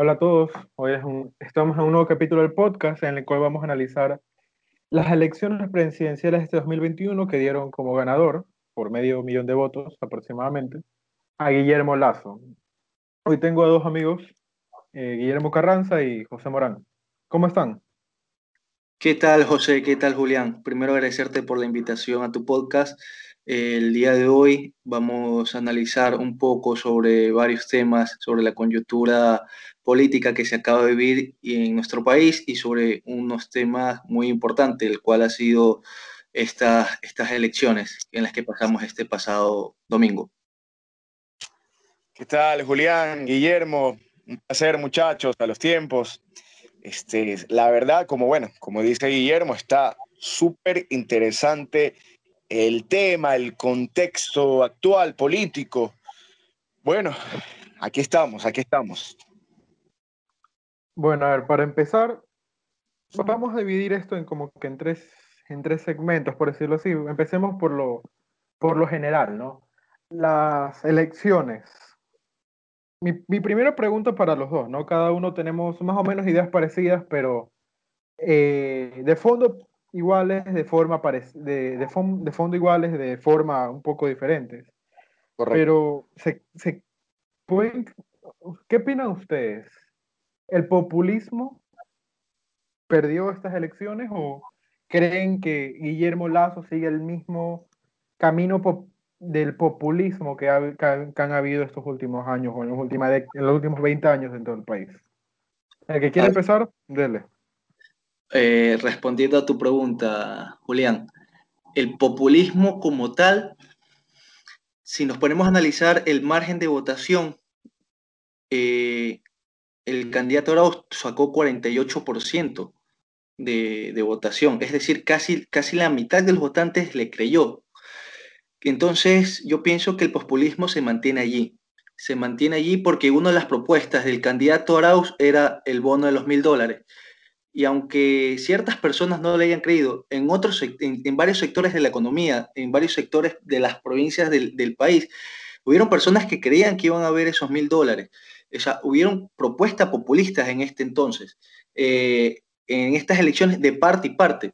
Hola a todos. Hoy estamos en un nuevo capítulo del podcast en el cual vamos a analizar las elecciones presidenciales de este 2021 que dieron como ganador, por medio millón de votos aproximadamente, a Guillermo Lazo. Hoy tengo a dos amigos, eh, Guillermo Carranza y José Morán. ¿Cómo están? ¿Qué tal, José? ¿Qué tal, Julián? Primero agradecerte por la invitación a tu podcast. El día de hoy vamos a analizar un poco sobre varios temas, sobre la coyuntura política que se acaba de vivir en nuestro país y sobre unos temas muy importantes, el cual ha sido estas elecciones en las que pasamos este pasado domingo. ¿Qué tal, Julián, Guillermo? Un placer, muchachos, a los tiempos. Este, la verdad, como bueno, como dice Guillermo, está súper interesante el tema, el contexto actual político. Bueno, aquí estamos, aquí estamos. Bueno, a ver, para empezar, vamos a dividir esto en como que en tres, en tres segmentos, por decirlo así. Empecemos por lo, por lo general, ¿no? Las elecciones. Mi, mi primera pregunta para los dos, ¿no? Cada uno tenemos más o menos ideas parecidas, pero eh, de fondo iguales de forma de, de, fondo iguales de forma un poco diferentes. Pero se, se pueden, ¿qué opinan ustedes? ¿El populismo perdió estas elecciones o creen que Guillermo Lazo sigue el mismo camino del populismo que, han habido estos últimos años o en los, últimos, en los últimos 20 años en todo el país? El que quiere empezar, dele. Eh, respondiendo a tu pregunta, Julián, el populismo como tal, si nos ponemos a analizar el margen de votación, eh, el candidato Arauz sacó 48% de, votación, es decir, casi, casi la mitad de los votantes le creyó. Entonces, yo pienso que el populismo se mantiene allí. Se mantiene allí porque una de las propuestas del candidato Arauz era el bono de los mil dólares y aunque ciertas personas no le hayan creído, en, otros, en, varios sectores de la economía, en varios sectores de las provincias del, país, hubieron personas que creían que iban a haber esos mil dólares. O sea, hubieron propuestas populistas en este entonces, eh, en estas elecciones de parte y parte.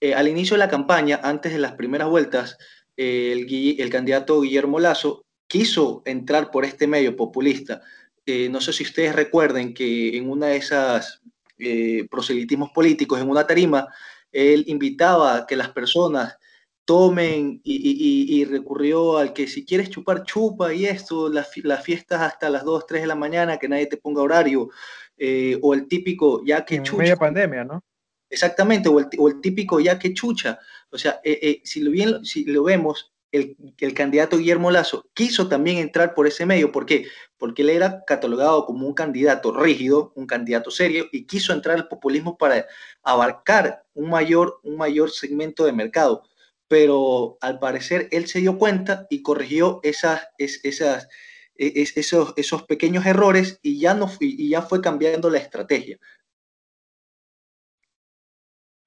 Eh, al inicio de la campaña, antes de las primeras vueltas, el, el, candidato Guillermo Lazo quiso entrar por este medio populista. Eh, no sé si ustedes recuerden que en una de esas eh, proselitismos políticos en una tarima, él invitaba a que las personas tomen y, recurrió al que si quieres chupar, chupa y esto, las, fiestas hasta las 2, 3 de la mañana, que nadie te ponga horario, eh, o el típico ya que chucha. Media pandemia, ¿no? Exactamente, o el, típico ya que chucha. O sea, eh, si, lo bien, si lo vemos, el, el, candidato Guillermo Lazo quiso también entrar por ese medio. ¿Por qué? Porque él era catalogado como un candidato rígido, un candidato serio, y quiso entrar al populismo para abarcar un mayor, un mayor segmento de mercado. Pero al parecer él se dio cuenta y corrigió esas, esas, e, esos, esos pequeños errores y ya, no, y ya fue cambiando la estrategia.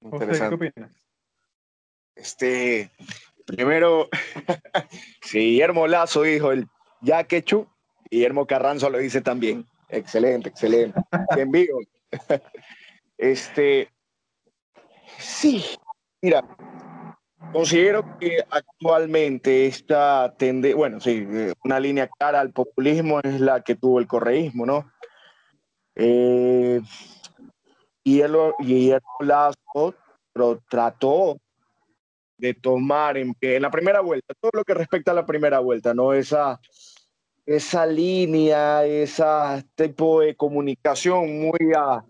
¿Qué opinas? Este, Primero, si Guillermo Lazo dijo el ya quechu, Guillermo Carranzo lo dice también. Excelente, excelente. En vivo. Este, sí, mira, considero que actualmente esta tendencia, bueno, sí, una línea clara al populismo es la que tuvo el correísmo, ¿no? Eh, Guillermo, Guillermo Lazo trató de tomar en, en, la primera vuelta, todo lo que respecta a la primera vuelta, ¿no? Esa, esa línea, ese tipo de comunicación muy ah,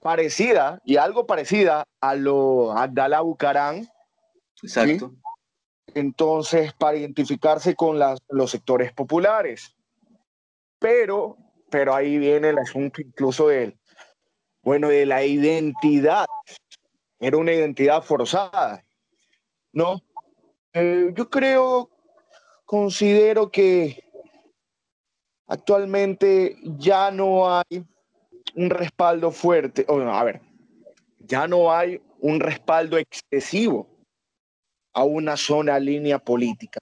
parecida y algo parecida a lo Abdalá Bucarán. Exacto. Entonces, para identificarse con las, los sectores populares. Pero, pero ahí viene el asunto incluso de, bueno, de la identidad. Era una identidad forzada ¿no? Eh, yo creo, considero que actualmente ya no hay un respaldo fuerte, o a ver, ya no hay un respaldo excesivo a una zona línea política.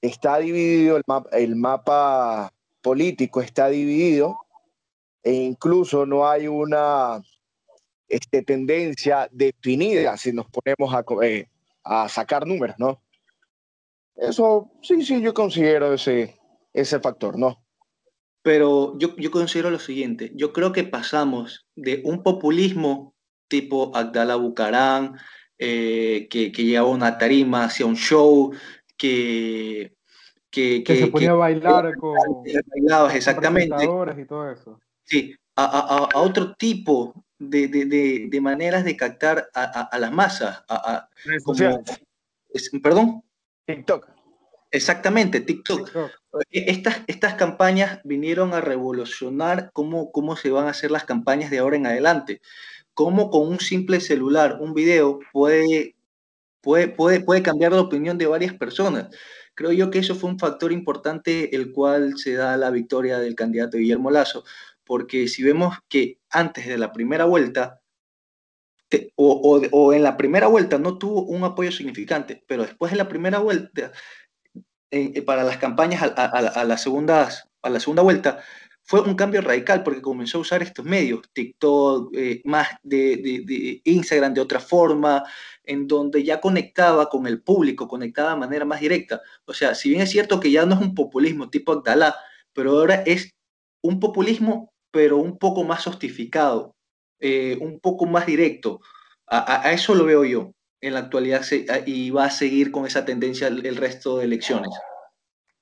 Está dividido el, el mapa político, está dividido e incluso no hay una este, tendencia definida si nos ponemos a, eh, a sacar números, ¿no? Eso sí, sí, yo considero ese, ese factor, ¿no? Pero yo, yo considero lo siguiente, yo creo que pasamos de un populismo tipo Abdalá Bucarán, eh, que, que llevaba una tarima hacia un show, que, que, que, se ponía a bailar con, bailabas, exactamente. y todo eso. Sí, a, a, a otro tipo de, de, de, maneras de captar a, las masas. A, como, ¿Perdón? TikTok. Exactamente, TikTok. E, estas, estas campañas vinieron a revolucionar cómo, cómo se van a hacer las campañas de ahora en adelante. Cómo con un simple celular, un video, puede, puede, puede, puede cambiar la opinión de varias personas. Creo yo que eso fue un factor importante el cual se da la victoria del candidato Guillermo Lazo, porque si vemos que antes de la primera vuelta, o, o, en la primera vuelta no tuvo un apoyo significante, pero después de la primera vuelta, eh, para las campañas a, a, a, a la segunda vuelta, fue un cambio radical porque comenzó a usar estos medios, TikTok, eh, más de, de, de, Instagram de otra forma, en donde ya conectaba con el público, conectaba de manera más directa. O sea, si bien es cierto que ya no es un populismo tipo Abdalá, pero ahora es un populismo, pero un poco más sostificado, eh, un poco más directo. A, eso lo veo yo en la actualidad y va a seguir con esa tendencia el, el resto de elecciones.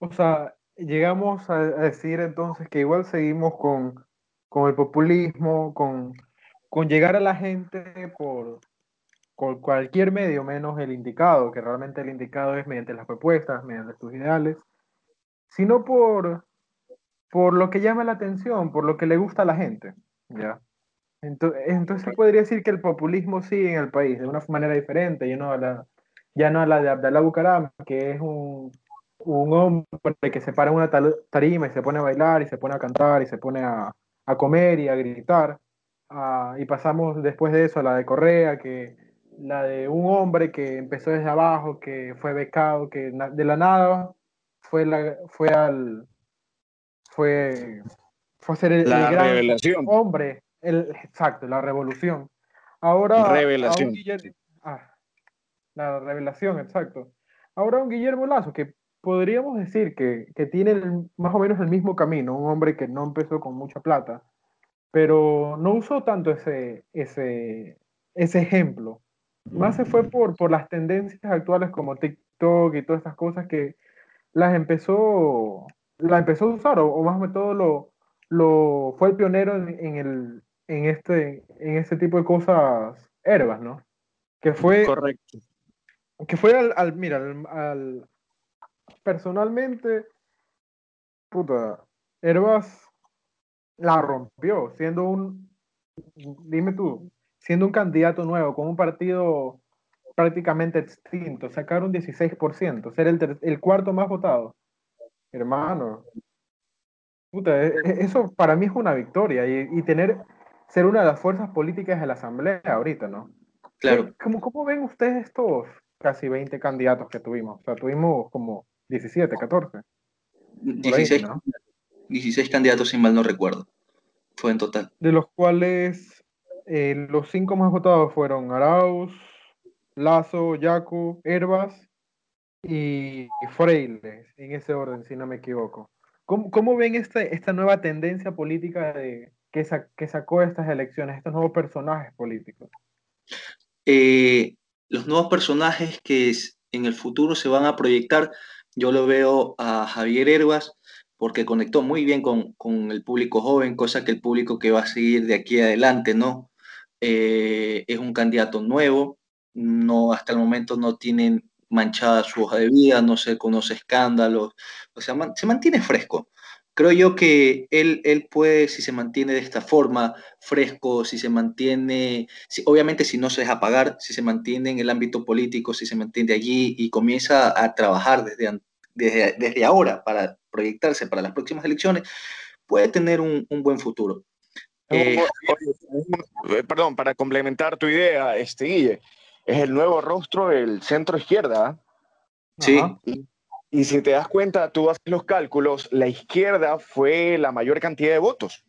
O sea, llegamos a, decir entonces que igual seguimos con, con el populismo, con, con, llegar a la gente por, por, cualquier medio menos el indicado, que realmente el indicado es mediante las propuestas, mediante tus ideales, sino por, por lo que llama la atención, por lo que le gusta a la gente. ¿ya? Entonces, entonces podría decir que el populismo sigue en el país de una manera diferente, ya no a la, ya no a la de Abdalá Bucaram, que es un, un hombre que se para en una tarima y se pone a bailar y se pone a cantar y se pone a, a comer y a gritar. Uh, y pasamos después de eso a la de Correa, que la de un hombre que empezó desde abajo, que fue becado, que de la nada fue, la, fue al fue, fue ser el, la el gran revelación. hombre, el, exacto, la revolución. Ahora revelación. Guillermo, ah, la revelación, exacto. Ahora un Guillermo Lazo que podríamos decir que, que tiene el, más o menos el mismo camino, un hombre que no empezó con mucha plata, pero no usó tanto ese, ese, ese ejemplo. Más se fue por, por las tendencias actuales como TikTok y todas estas cosas que las empezó, la empezó a usar, o, o más que todo lo, lo, fue el pionero en, en, el, en, este, en este tipo de cosas herbas, ¿no? Que fue... Correcto. Que fue al, al mira, al, al personalmente, puta, Herbas la rompió, siendo un, dime tú, siendo un candidato nuevo, con un partido prácticamente extinto, sacar un 16%, ser el, el cuarto más votado. Hermano, puta, e, e, eso para mí es una victoria y, y, tener, ser una de las fuerzas políticas de la Asamblea ahorita, ¿no? Claro. ¿Cómo, cómo ven ustedes estos casi 20 candidatos que tuvimos? O sea, tuvimos como 17, 14. 16, ahí, ¿no? 16 candidatos, si mal no recuerdo. Fue en total. De los cuales eh, los cinco más votados fueron Arauz, Lazo, Yacu, Herbas y Freile, en ese orden, si no me equivoco. ¿Cómo, cómo ven esta, esta nueva tendencia política de, que, sa que sacó estas elecciones, estos nuevos personajes políticos? Eh, los nuevos personajes que en el futuro se van a proyectar yo lo veo a Javier Herbas porque conectó muy bien con, con, el público joven, cosa que el público que va a seguir de aquí adelante, ¿no? Eh, es un candidato nuevo, no, hasta el momento no tienen manchada su hoja de vida, no se conoce escándalos, o sea, man, se mantiene fresco. Creo yo que él, él puede, si se mantiene de esta forma, fresco, si se mantiene, si, obviamente si no se deja pagar, si se mantiene en el ámbito político, si se mantiene allí y comienza a trabajar desde, desde, desde ahora para proyectarse para las próximas elecciones, puede tener un, un buen futuro. Eh, perdón, para complementar tu idea, este Guille, es el nuevo rostro del centro izquierda. Sí. Y, y, si te das cuenta, tú haces los cálculos, la izquierda fue la mayor cantidad de votos.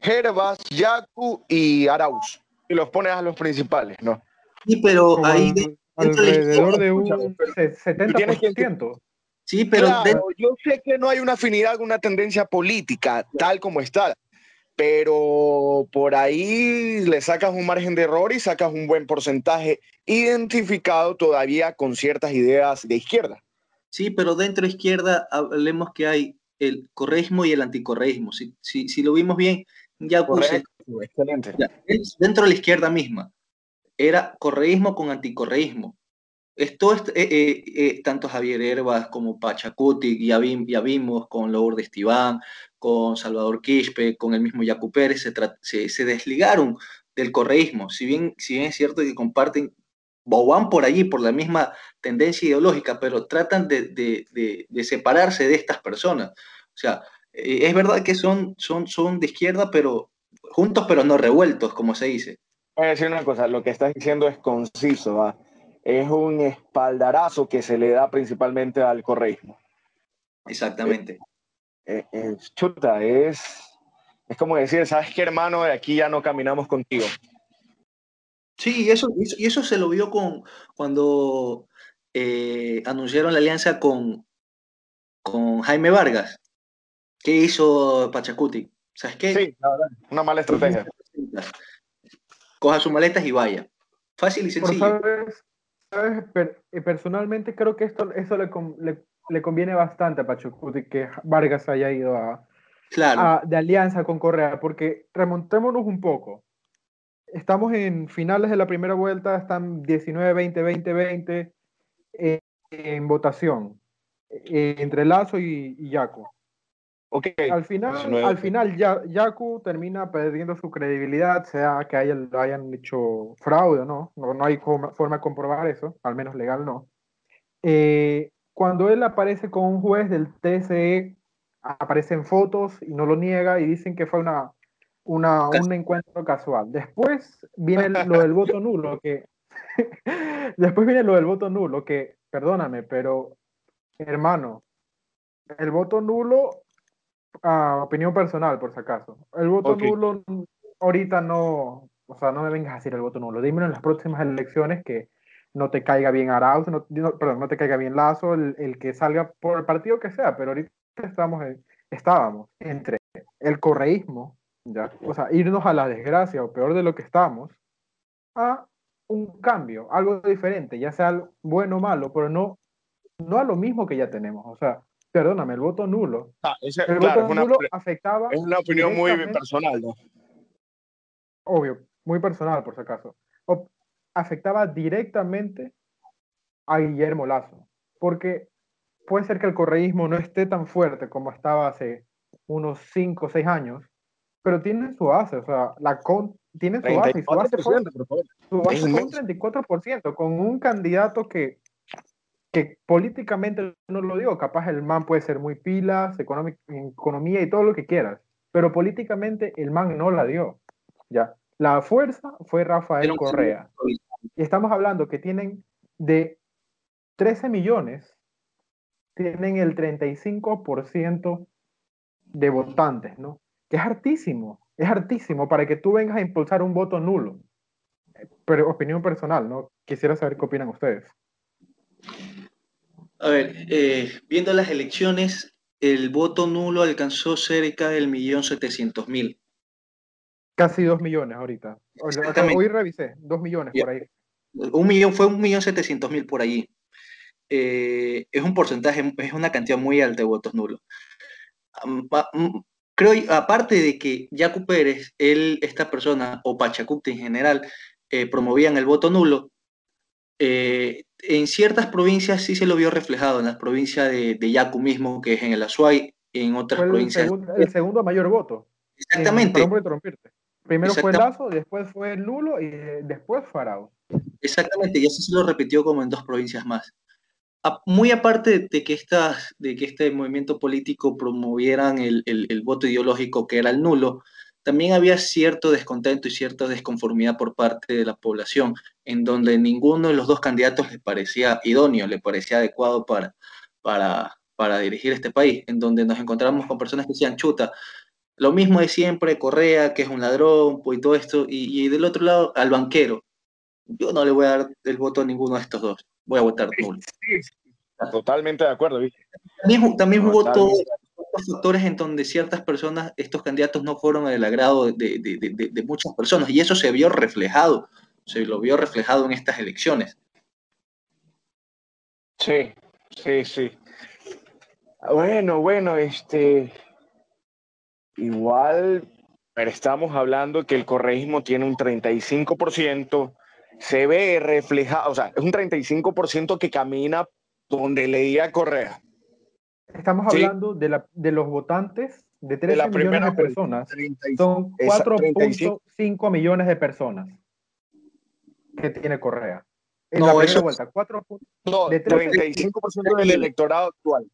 Herbas, Yacu y Arauz. Y los pones a los principales, ¿no? Sí, pero ahí... alrededor de un 70%. Sí, pero yo sé que no hay una afinidad, una tendencia política tal como está, pero por ahí le sacas un margen de error y sacas un buen porcentaje identificado todavía con ciertas ideas de izquierda. Sí, pero dentro de izquierda hablemos que hay el correísmo y el anticorreísmo. Si, si, lo vimos bien, ya puse. Excelente. dentro de la izquierda misma, era correísmo con anticorreísmo. Esto, eh, eh, eh, tanto Javier Herbas como Pachacuti, ya, ya vimos con Lourdes Tibán, con Salvador Quispe, con el mismo Yacu Pérez, se, se, desligaron del correísmo. Si bien, si bien es cierto que comparten o van por allí, por la misma tendencia ideológica, pero tratan de, de, de, separarse de estas personas. O sea, es verdad que son, son, son de izquierda, pero juntos, pero no revueltos, como se dice. Voy a decir una cosa, lo que estás diciendo es conciso, ¿va? es un espaldarazo que se le da principalmente al correísmo. Exactamente. Eh, eh, chuta, es, es como decir, ¿sabes qué, hermano? De aquí ya no caminamos contigo. Sí, y eso, y eso se lo vio con, cuando eh, anunciaron la alianza con, con Jaime Vargas. ¿Qué hizo Pachacuti? ¿Sabes qué? Sí, una mala estrategia. Coja sus maletas y vaya. Fácil y sencillo. Eh, personalmente creo que esto eso le, le, conviene bastante a Pachucuti que Vargas haya ido a, de alianza con Correa, porque remontémonos un poco. Estamos en finales de la primera vuelta, están 19, 20, 20, 20 en votación eh, entre Lazo y, y Yaco. Al final, al final ya, Yaku termina perdiendo su credibilidad, sea que hayan, hayan hecho fraude no. No, no hay forma de comprobar eso, al menos legal no. Eh, cuando él aparece con un juez del TSE, aparecen fotos y no lo niega y dicen que fue una, una, un encuentro casual. Después viene lo del voto nulo, que después viene lo del voto nulo, que, perdóname, pero hermano, el voto nulo opinión personal, por si acaso. El voto nulo ahorita no, o sea, no me vengas a decir el voto nulo. Dímelo en las próximas elecciones que no te caiga bien Arauz, no, perdón, no te caiga bien Lazo, el, que salga por el partido que sea, pero ahorita estamos estábamos entre el correísmo, ya, o sea, irnos a la desgracia o peor de lo que estamos, a un cambio, algo diferente, ya sea bueno o malo, pero no, no a lo mismo que ya tenemos. O sea, perdóname, el voto nulo. Ah, el voto nulo afectaba. Es una opinión muy personal, ¿no? Obvio, muy personal, por si acaso. Afectaba directamente a Guillermo Lazo. Porque puede ser que el correísmo no esté tan fuerte como estaba hace unos 5 o 6 años, pero tiene su base, o sea, la tiene su base, y su base fue, su base fue un 34%, con un candidato que que políticamente no lo digo, capaz el man puede ser muy pilas, economía y todo lo que quieras, pero políticamente el man no la dio. Ya. La fuerza fue Rafael Correa. Estamos hablando que tienen de 13 millones, tienen el 35% de votantes, ¿no? Que es hartísimo, es hartísimo para que tú vengas a impulsar un voto nulo. Pero opinión personal, ¿no? Quisiera saber qué opinan ustedes. A ver, eh, viendo las elecciones, el voto nulo alcanzó cerca del millón setecientos mil. Casi dos millones ahorita. Hoy revisé, dos millones por ahí. Un millón, fue un millón setecientos mil por allí. Eh, es un porcentaje, es una cantidad muy alta de votos nulos. Creo, aparte de que Yacu Pérez, él, esta persona, o Pachacuti en general, eh, promovían el voto nulo, eh, en ciertas provincias sí se lo vio reflejado, en la provincia de, de Yacu mismo, que es en el Azuay, en otras fue el provincias. Segundo, el segundo mayor voto. Exactamente. Primero fue Lazo, después fue Lulo y después fue Exactamente, y así se lo repitió como en dos provincias más. Muy aparte de que, estas, de que este movimiento político promovieran el, el, el voto ideológico que era el nulo, también había cierto descontento y cierta desconformidad por parte de la población, en donde ninguno de los dos candidatos le parecía idóneo, le parecía adecuado para, para, para dirigir este país, en donde nos encontramos con personas que decían, chuta, Lo mismo de siempre, Correa, que es un ladrón, pues, y todo esto, y, del otro lado, al banquero. Yo no le voy a dar el voto a ninguno de estos dos. Voy a votar nulo. totalmente de acuerdo, También, también hubo todos factores en donde ciertas personas, estos candidatos no fueron del agrado de, de, de, muchas personas, y eso se vio reflejado, se lo vio reflejado en estas elecciones. Sí, sí, sí. Bueno, bueno, este, igual, pero estamos hablando que el correísmo tiene un 35%, se ve reflejado, o sea, es un 35% que camina donde leía Correa. Estamos hablando de, la, de los votantes de 13 millones de personas. Son 4.5 millones de personas que tiene Correa. En no, la eso, vuelta, 4, no, de 35% del electorado actual.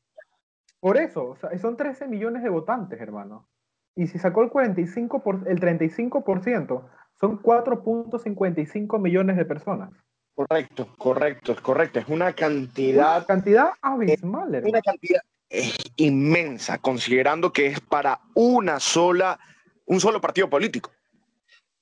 Por eso, o sea, son 13 millones de votantes, hermano. Y si sacó el 45 por, el 35%, son 4.55 millones de personas. Correcto, correcto, correcto. Es una cantidad. Una cantidad abismal, hermano. Una cantidad inmensa, considerando que es para una sola, un solo partido político.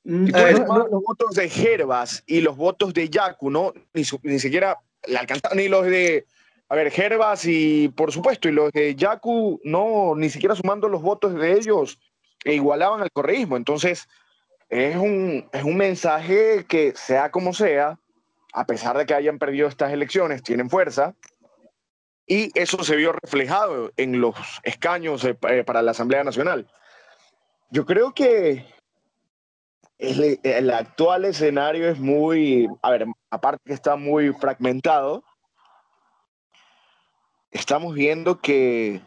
Mm, los votos de Gervas y los votos de Yacu, ¿no? Ni, ni siquiera le alcanzaron ni los de a ver, Gervas y por supuesto, y los de Yaku, no, ni siquiera sumando los votos de ellos, e igualaban al correísmo. Entonces, es un, es un mensaje que, sea como sea, a pesar de que hayan perdido estas elecciones, tienen fuerza. Y eso se vio reflejado en los escaños eh, eh, para la Asamblea Nacional. Yo creo que el, el actual escenario es muy, a ver, aparte que está muy fragmentado, estamos viendo que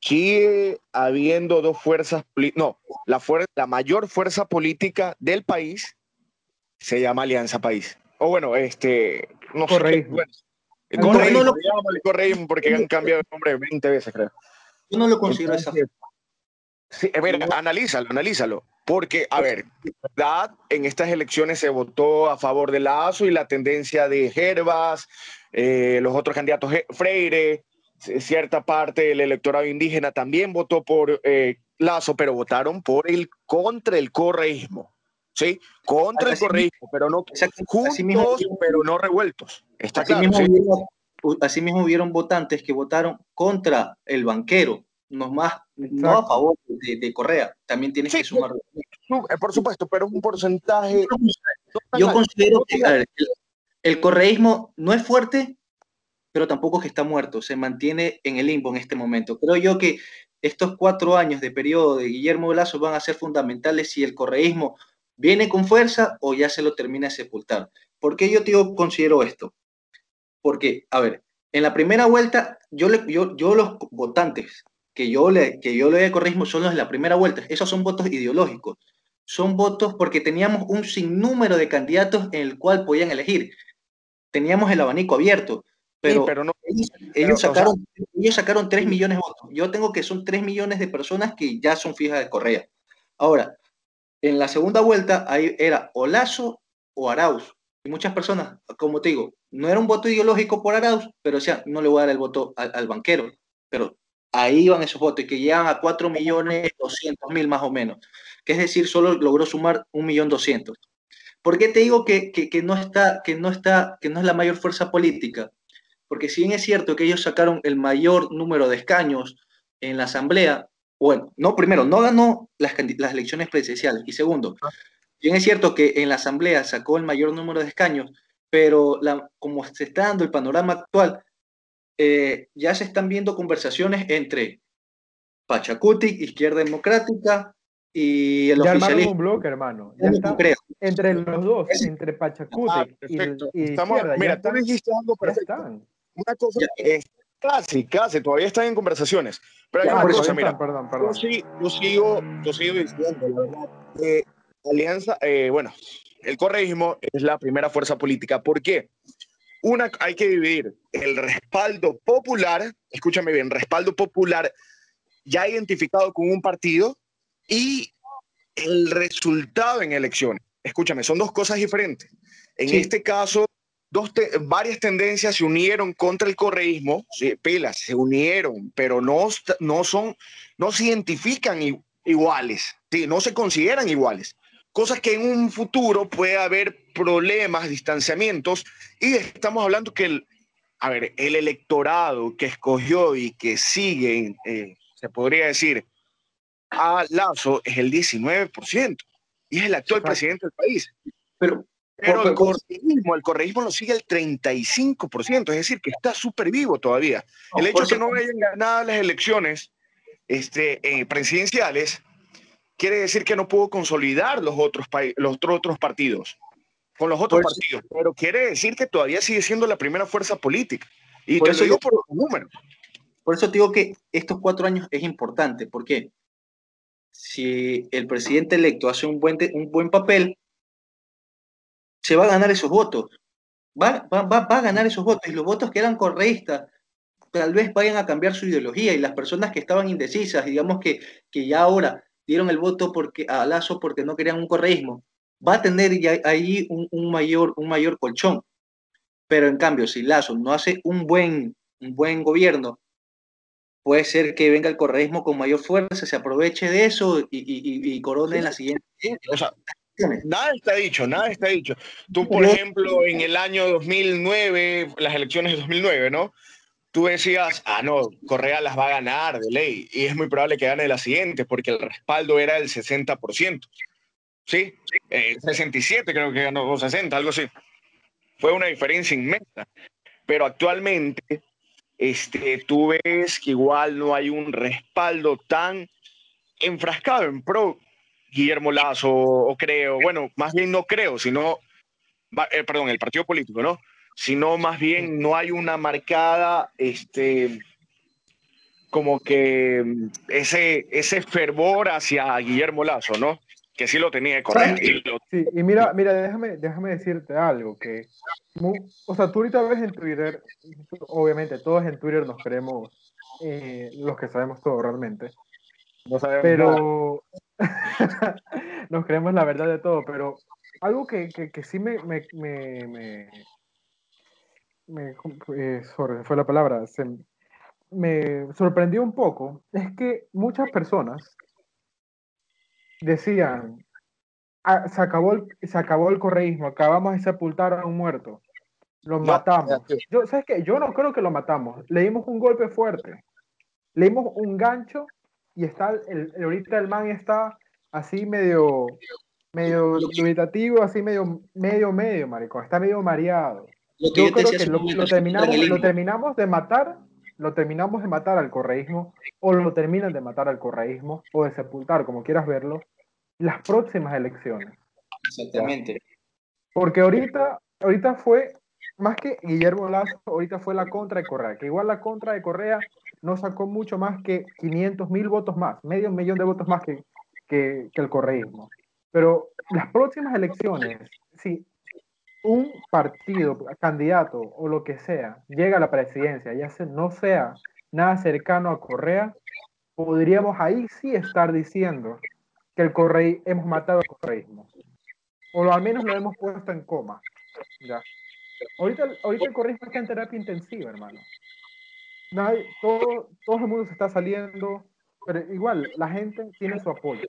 sigue habiendo dos fuerzas, no, la, la mayor fuerza política del país se llama Alianza País. O bueno, este, no sé. Bueno, no, lo... correísmo porque han cambiado de nombre 20 veces, creo. Yo no lo considero esa. Sí, a ver, analízalo, analízalo. Porque, a ver, verdad, en estas elecciones se votó a favor de Lazo y la tendencia de Gervas, eh, los otros candidatos, eh, Freire, cierta parte del electorado indígena también votó por eh, Lazo, pero votaron por el contra el correísmo. ¿Sí? Contra el correísmo, pero no juntos, pero no revueltos. Está así, mismo hubieron, así mismo hubieron votantes que votaron contra el banquero, no más, no a favor de, Correa. También tienes que sumar. Por supuesto, pero es un porcentaje. Yo considero que el correísmo no es fuerte, pero tampoco es que está muerto, se mantiene en el limbo en este momento. Creo yo que estos cuatro años de periodo de Guillermo Lazo van a ser fundamentales si el correísmo viene con fuerza o ya se lo termina de sepultar. ¿Por qué yo, tío, considero esto? Porque, a ver, en la primera vuelta, yo, le, yo, yo los votantes que yo le, que yo le de correísmo son los de la primera vuelta, esos son votos ideológicos, son votos porque teníamos un sinnúmero de candidatos en el cual podían elegir teníamos el abanico abierto, pero, no, ellos, sacaron, ellos sacaron 3 millones de votos. Yo tengo que son 3 millones de personas que ya son fijas de Correa. Ahora, en la segunda vuelta ahí era o Lazo o Arauz. Y muchas personas, como te digo, no era un voto ideológico por Arauz, pero decían, no le voy a dar el voto al, banquero. Pero ahí iban esos votos, que llegan a 4 millones 200 mil más o menos. Que es decir, solo logró sumar 1 millón 200. ¿Por qué te digo que, no está, que, no está, que no es la mayor fuerza política? Porque si bien es cierto que ellos sacaron el mayor número de escaños en la Asamblea, bueno, no, primero, no ganó las, las elecciones presidenciales, y segundo, bien es cierto que en la Asamblea sacó el mayor número de escaños, pero la, como se está dando el panorama actual, eh, ya se están viendo conversaciones entre Pachacuti, Izquierda Democrática, y el ya oficialismo. un bloque, hermano. Ya está, entre los dos, entre Pachacuti ah, y, y Estamos, Mira, tú dijiste algo perfecto. Una cosa es casi, casi, todavía están en conversaciones. Pero hay una cosa, mira, perdón, perdón. Yo, sigo, yo, sigo, yo sigo diciendo, la verdad, Alianza, eh, bueno, el correísmo es la primera fuerza política. ¿Por qué? Una, hay que dividir el respaldo popular, escúchame bien, respaldo popular ya identificado con un partido y el resultado en elecciones. Escúchame, son dos cosas diferentes. En este caso, dos varias tendencias se unieron contra el correísmo, sí, pilas, se unieron, pero no, no son, no se identifican iguales, sí, no se consideran iguales. Cosas que en un futuro puede haber problemas, distanciamientos, y estamos hablando que el, a ver, el electorado que escogió y que sigue, eh, se podría decir, a Lazo es el 19%, y es el actual presidente del país. Pero pero el correísmo, el correísmo lo sigue el 35%, es decir, que está súper vivo todavía. el hecho de que no hayan ganado las elecciones este, eh, presidenciales quiere decir que no pudo consolidar los otros, los otros partidos con los otros partidos, pero quiere decir que todavía sigue siendo la primera fuerza política. Y por te eso digo por los números. Por eso digo que estos cuatro años es importante, porque si el presidente electo hace un buen, un buen papel, se va a ganar esos votos. Va, va, va, a ganar esos votos. Y los votos que eran correístas tal vez vayan a cambiar su ideología. Y las personas que estaban indecisas, digamos que, que ya ahora dieron el voto porque, a Lazo porque no querían un correísmo, va a tener ahí un, un, mayor, un mayor colchón. Pero en cambio, si Lazo no hace un buen, un buen gobierno, puede ser que venga el correísmo con mayor fuerza, se aproveche de eso y, y, y corone en la siguiente. Nada está dicho, nada está dicho. Tú, por ejemplo, en el año 2009, las elecciones de 2009, ¿no? Tú decías, ah, no, Correa las va a ganar de ley. Y es muy probable que gane la siguiente, porque el respaldo era del 60%. ¿Sí? 67 eh, creo que ganó, o 60, algo así. Fue una diferencia inmensa. Pero actualmente, este, tú ves que igual no hay un respaldo tan enfrascado en pro Guillermo Lazo, o creo, bueno, más bien no creo, sino, eh, perdón, el partido político, ¿no? Sino más bien no hay una marcada, este, como que ese, ese fervor hacia Guillermo Lazo, ¿no? Que sí lo tenía de Correa. Sí, y mira, mira, déjame, déjame decirte algo, que, o sea, tú ahorita ves en Twitter, obviamente todos en Twitter nos creemos eh, los que sabemos todo realmente, no sabemos pero nos creemos la verdad de todo, pero algo que, que, sí me, me, me, me, eh, fue la palabra, se, me sorprendió un poco, es que muchas personas decían, ah, se, acabó el, se acabó el correísmo, acabamos de sepultar a un muerto, lo matamos. Yo, ¿Sabes qué? Yo no creo que lo matamos, le dimos un golpe fuerte, le dimos un gancho y está, el, ahorita el man está así medio, medio dubitativo, así medio, medio, medio, maricón, está medio mareado. yo, creo que lo, terminamos, lo terminamos de matar, lo terminamos de matar al correísmo, o lo terminan de matar al correísmo, o de sepultar, como quieras verlo, las próximas elecciones. Exactamente. Porque ahorita, ahorita fue, más que Guillermo Lazo, ahorita fue la contra de Correa, que igual la contra de Correa no sacó mucho más que 500 mil votos más, medio millón de votos más que, que, el correísmo. Pero las próximas elecciones, si un partido, candidato o lo que sea, llega a la presidencia, ya se, no sea nada cercano a Correa, podríamos ahí sí estar diciendo que el correi, hemos matado al correísmo. O al menos lo hemos puesto en coma. ¿ya? Ahorita, ahorita el correísmo está en terapia intensiva, hermano todo, todo el mundo se está saliendo, pero igual, la gente tiene su apoyo.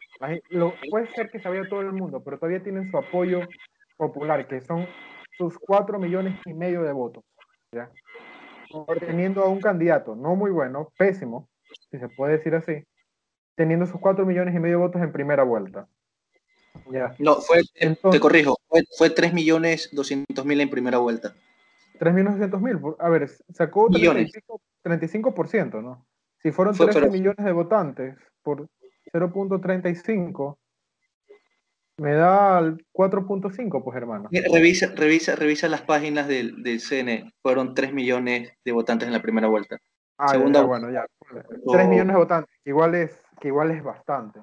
lo, puede ser que se vaya todo el mundo, pero todavía tienen su apoyo popular, que son sus cuatro millones y medio de votos. ¿ya? Teniendo a un candidato no muy bueno, pésimo, si se puede decir así, teniendo sus cuatro millones y medio de votos en primera vuelta. ¿Ya? No, fue, te corrijo, fue, fue 3 millones 200 mil en primera vuelta. 3 millones mil, a ver, sacó 35, 35%, ¿no? Si fueron 13 millones de votantes por 0.35, me da 4.5, pues hermano. Revisa, revisa, revisa las páginas del, del CNE. Fueron 3 millones de votantes en la primera vuelta. Ah, Segunda, bueno, ya. 3 millones de votantes, igual es, que igual es bastante.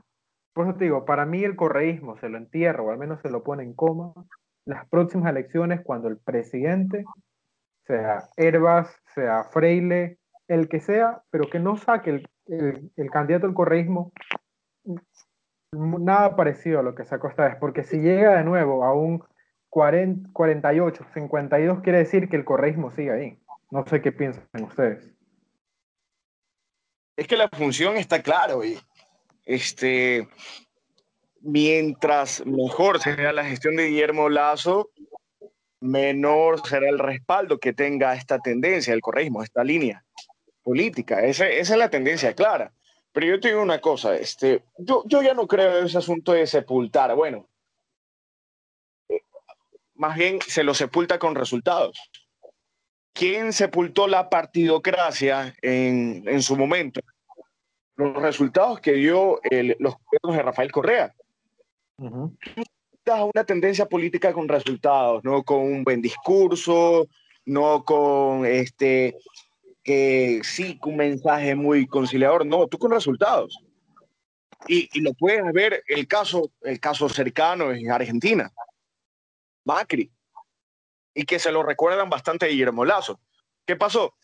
Por eso te digo, para mí el correísmo se lo entierra, o al menos se lo pone en coma, las próximas elecciones cuando el presidente, sea Herbas, sea Freile, el que sea, pero que no saque el, candidato al correísmo nada parecido a lo que sacó esta vez, porque si llega de nuevo a un 40, 48, 52 quiere decir que el correísmo sigue ahí. No sé qué piensan ustedes. Es que la función está clara, y Este, mientras mejor sea la gestión de Guillermo Lazo, menor será el respaldo que tenga esta tendencia del correísmo, esta línea política. Esa, es la tendencia clara. Pero yo te digo una cosa, este, yo, yo ya no creo en ese asunto de sepultar. Bueno, más bien se lo sepulta con resultados. ¿Quién sepultó la partidocracia en, en su momento? Los resultados que dio los gobiernos de Rafael Correa. Uh una tendencia política con resultados, no con un buen discurso, no con este que sí, un mensaje muy conciliador, no, tú con resultados. Y, y, lo puedes ver el caso, el caso cercano en Argentina. Macri, y que se lo recuerdan bastante a Guillermo Lazo. ¿Qué pasó?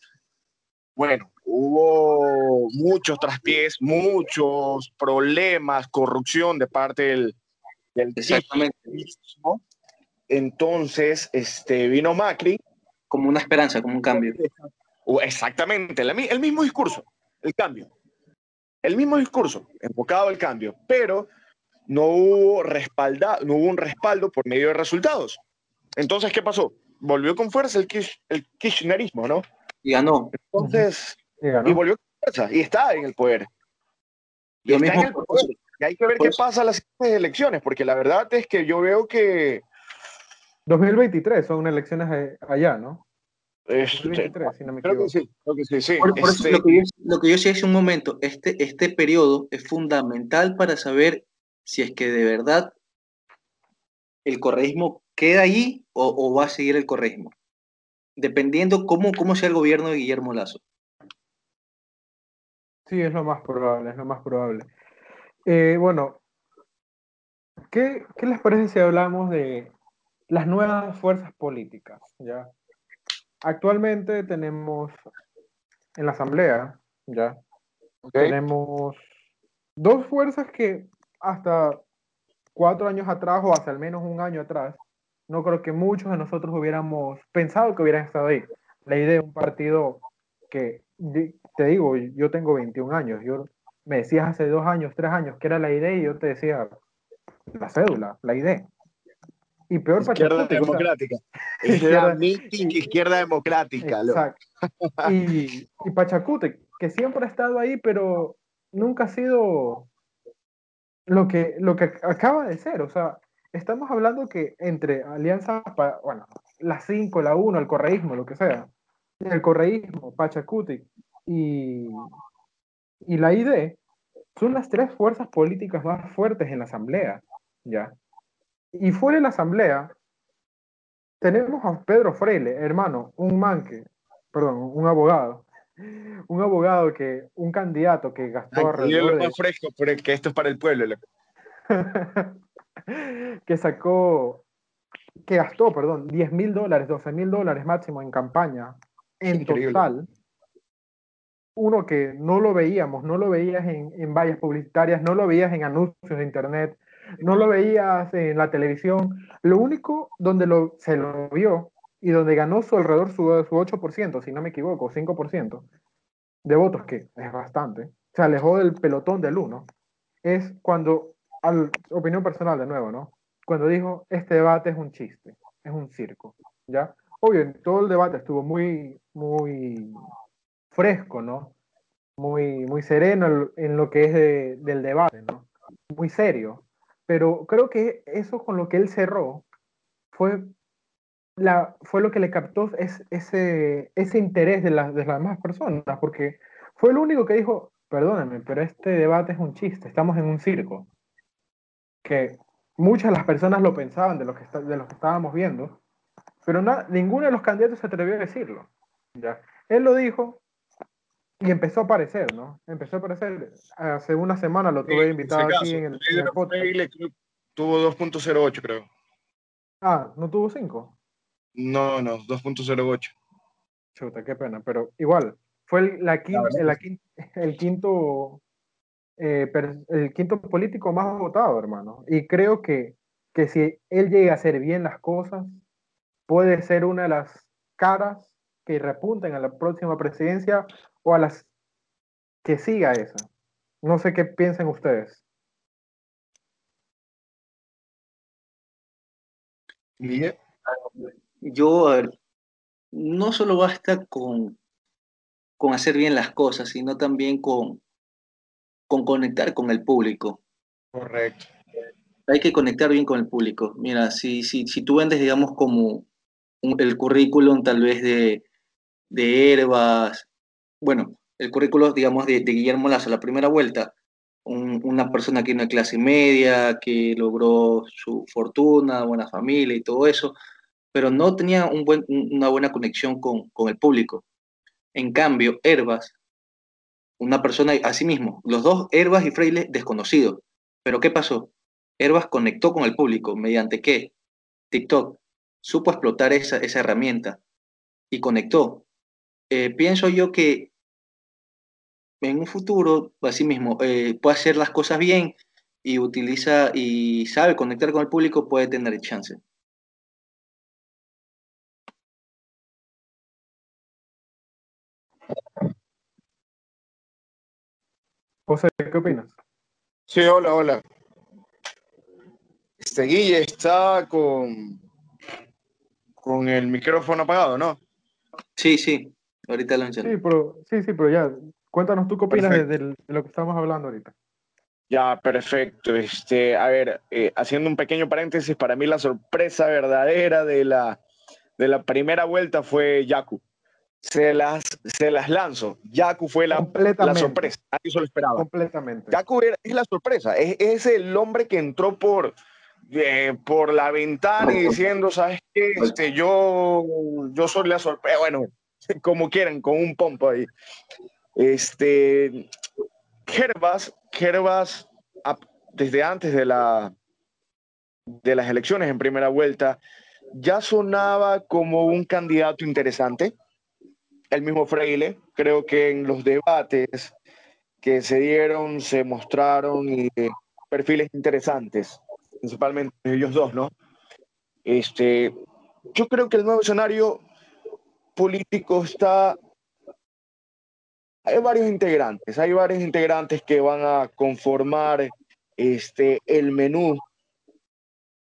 Bueno, hubo muchos traspiés, muchos problemas, corrupción de parte del, del Exactamente. Entonces, este, vino Macri. Como una esperanza, como un cambio. Exactamente, el mismo discurso, el cambio. El mismo discurso, enfocado al cambio, pero no hubo, respalda, no hubo un respaldo por medio de resultados. Entonces, ¿qué pasó? Volvió con fuerza el, el kirchnerismo, ¿no? Y ganó. Entonces, y, volvió con fuerza, y está en el poder. Y, está en el poder. y hay que ver qué pasa en las elecciones, porque la verdad es que yo veo que... 2023 son elecciones allá, ¿no? Este, 2023, si no me creo que sí, creo que sí, sí. Por, este lo, que yo, lo que yo decía hace un momento, este, este periodo es fundamental para saber si es que de verdad el correísmo queda ahí o, va a seguir el correísmo, dependiendo cómo, cómo sea el gobierno de Guillermo Lazo. Sí, es lo más probable, es lo más probable. Eh, bueno, ¿qué, ¿qué, les parece si hablamos de las nuevas fuerzas políticas? ¿ya? Actualmente tenemos en la Asamblea, ¿ya? Tenemos dos fuerzas que hasta cuatro años atrás o hace al menos un año atrás, no creo que muchos de nosotros hubiéramos pensado que hubieran estado ahí. La idea de un partido que, te digo, yo tengo 21 años, yo me decías hace dos años, tres años que era la idea y yo te decía la cédula, la idea. Y peor izquierda democrática. izquierda, izquierda democrática. Exacto. Y, y Pachacute, que siempre ha estado ahí, pero nunca ha sido lo que, lo que acaba de ser. O sea, estamos hablando que entre alianzas, bueno, la 5, la 1, el correísmo, lo que sea, el correísmo, Pachacuti y, y la ID, son las tres fuerzas políticas más fuertes en la Asamblea, ¿ya? Y fuera de la Asamblea, tenemos a Pedro Freile, hermano, un manque, perdón, un abogado, un abogado que, un candidato que gastó alrededor de... fresco, que esto es para el pueblo. que sacó, que gastó, perdón, 10 mil dólares, 12 mil dólares máximo en campaña, en total. Uno que no lo veíamos, no lo veías en, en vallas publicitarias, no lo veías en anuncios de internet, no lo veías en la televisión. Lo único donde lo, se lo vio y donde ganó su alrededor su, su 8%, si no me equivoco, 5% de votos, que es bastante, se alejó del pelotón del 1, es cuando, al, opinión personal de nuevo, ¿no? Cuando dijo, este debate es un chiste, es un circo, ¿ya? Obvio, todo el debate estuvo muy, muy fresco, ¿no? Muy, muy sereno en lo que es del debate, ¿no? Muy serio. Pero creo que eso con lo que él cerró fue la, fue lo que le captó es, ese, ese interés de, de las demás personas, porque fue el único que dijo, perdónenme, pero este debate es un chiste, estamos en un circo. Que muchas de las personas lo pensaban de lo que, de lo que estábamos viendo, pero ninguno de los candidatos se atrevió a decirlo. ¿ya? Él lo dijo y empezó a aparecer, ¿no? Empezó a aparecer. Hace una semana lo tuve invitado aquí en el, Tuvo 2.08, creo. Ah, ¿no tuvo 5? No, no, 2.08. Chuta, qué pena, pero igual, fue el, la quinta, el, quinto eh, el quinto político más votado, hermano. Y creo que que si él llega a hacer bien las cosas, puede ser una de las caras que repunten a la próxima presidencia o a las que siga esa. No sé qué piensan ustedes. Yo, no solo basta con, con hacer bien las cosas, sino también con, con conectar con el público. Correcto. Hay que conectar bien con el público. Mira, si, si, si tú vendes, digamos, como el currículum tal vez de, de Herbas, bueno, el currículum, digamos, de, Guillermo Lazo, la primera vuelta, una persona que una clase media, que logró su fortuna, buena familia y todo eso, pero no tenía una buena conexión con, con el público. En cambio, Herbas, una persona, así mismo, los dos, Herbas y Freile, desconocidos. Pero ¿qué pasó? Herbas conectó con el público, ¿mediante qué? TikTok. Supo explotar esa, esa herramienta y conectó. Eh, pienso yo que en un futuro, así mismo, eh, puede hacer las cosas bien y utiliza y sabe conectar con el público, puede tener chance. José, ¿qué opinas? Sí, hola, hola. Este Guille está con, con el micrófono apagado, ¿no? Sí, sí, ahorita lo. Sí, pero, sí, sí, pero ya, Cuéntanos tú qué opinas de, lo que estamos hablando ahorita. Ya, perfecto. Este, a ver, eh, haciendo un pequeño paréntesis, para mí la sorpresa verdadera de la, de la primera vuelta fue Yaku. Se las, se las lanzo. Yaku fue la, la sorpresa. Nadie se lo esperaba. Completamente. Yaku es la sorpresa. Es, es, el hombre que entró por, eh, por la ventana y diciendo, ¿sabes qué? Este, yo, yo soy la sorpresa. Bueno, como quieran, con un pompo ahí. Este, Gervas, Gervas, desde antes de, la, de las elecciones en primera vuelta, ya sonaba como un candidato interesante. El mismo Freile, creo que en los debates que se dieron se mostraron eh, perfiles interesantes, principalmente ellos dos, ¿no? Este, yo creo que el nuevo escenario político está hay varios integrantes, hay varios integrantes que van a conformar este, el menú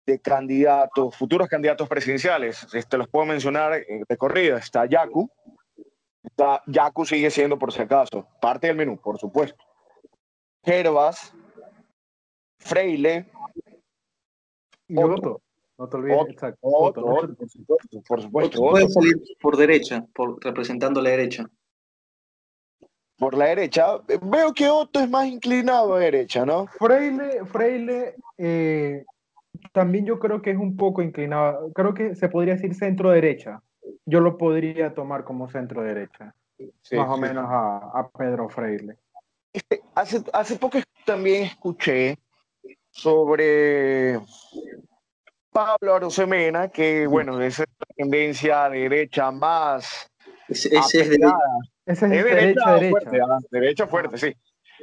de candidatos, futuros candidatos presidenciales. Este, los puedo mencionar de corrida. Está Yaku. Está, Yaku sigue siendo, por si acaso, parte del menú, por supuesto. Gervas, Freile. Y Otto. No te olvides, exacto. Otto, por supuesto. Por supuesto. puede salir por derecha, por, representando la derecha por la derecha. Veo que Otto es más inclinado a derecha, ¿no? Freile, Freile eh, también yo creo que es un poco inclinado. Creo que se podría decir centro derecha. Yo lo podría tomar como centro derecha. más o menos a, Pedro Freile. Este, hace, hace poco también escuché sobre Pablo Arosemena, que bueno, esa es la tendencia derecha más. Ese, es de, esa es, derecha, derecha. Fuerte, ah, derecha fuerte, sí.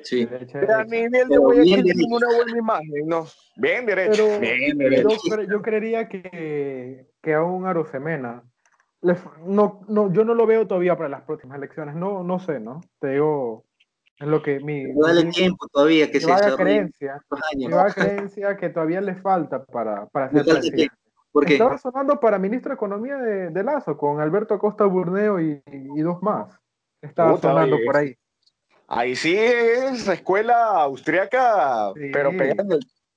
Sí. Derecha, a nivel de Guayaquil tiene una buena imagen, ¿no? Bien derecho. Pero, bien derecho. Yo, yo, creería que, que a un Arosemena, no, no, yo no lo veo todavía para las próximas elecciones. No, no sé, ¿no? Te digo, es lo que mi. Dale tiempo todavía que se va creencia. Creencia que todavía le falta para, para ser presidente. ¿Por qué? Estaba sonando para ministro de Economía de, de Lazo con Alberto Acosta Burneo y, y dos más. Estaba sonando por ahí. Ahí sí es escuela austriaca, pero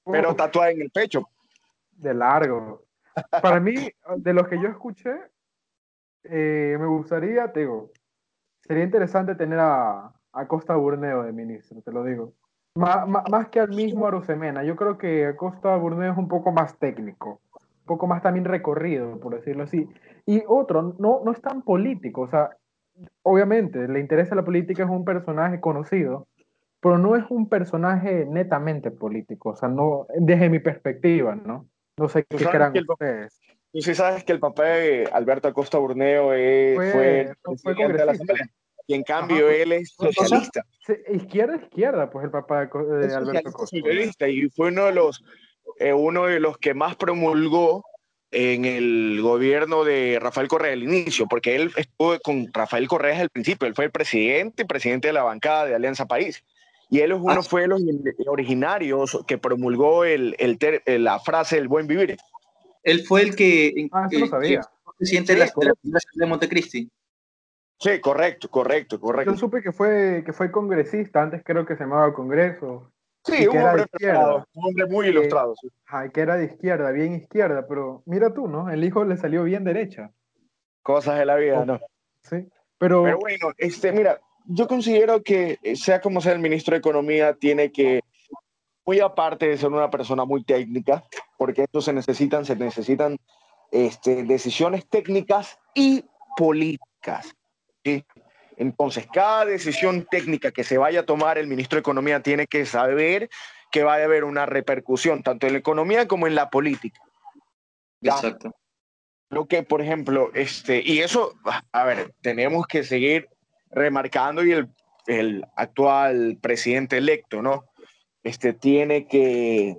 pero tatuada en el pecho. De largo. Para mí, de los que yo escuché, eh, me gustaría, te digo, sería interesante tener a, Costa Burneo de ministro, te lo digo. más que al mismo Arosemena. Yo creo que Costa Burneo es un poco más técnico, un poco más también recorrido, por decirlo así. Y otro, no, no es tan político, o sea, obviamente, le interesa la política, es un personaje conocido, pero no es un personaje netamente político, o sea, no, desde mi perspectiva, ¿no? No sé qué crean ustedes. Tú sí sabes que el papá de Alberto Acosta Burneo fue, fue, de la Asamblea. Y en cambio él es socialista. izquierda, izquierda, pues el papá de, Alberto Acosta. Socialista y fue uno de los eh, uno de los que más promulgó en el gobierno de Rafael Correa al inicio, porque él estuvo con Rafael Correa desde el principio, él fue el presidente, presidente de la bancada de Alianza País. Y él uno ah. fue de los originarios que promulgó el, el la frase del buen vivir. Él fue el que, ah, eso sabía. presidente de, la, de Montecristi. Sí, correcto, correcto, correcto. Yo supe que fue, que fue congresista, antes creo que se llamaba Congreso. Sí, un hombre, un hombre muy eh, ilustrado. Sí. que era de izquierda, bien izquierda, pero mira tú, ¿no? El hijo le salió bien derecha. Cosas de la vida, ¿no? Sí, pero... Pero bueno, este, mira, yo considero que eh, sea como sea el ministro de Economía, tiene que, muy aparte de ser una persona muy técnica, porque esto se necesitan, se necesitan este, decisiones técnicas y políticas. ¿Sí? Entonces, cada decisión técnica que se vaya a tomar el ministro de Economía tiene que saber que va a haber una repercusión tanto en la economía como en la política. Exacto. Lo que, por ejemplo, este, y eso, a ver, tenemos que seguir remarcando y el, el actual presidente electo, ¿no? Este tiene que,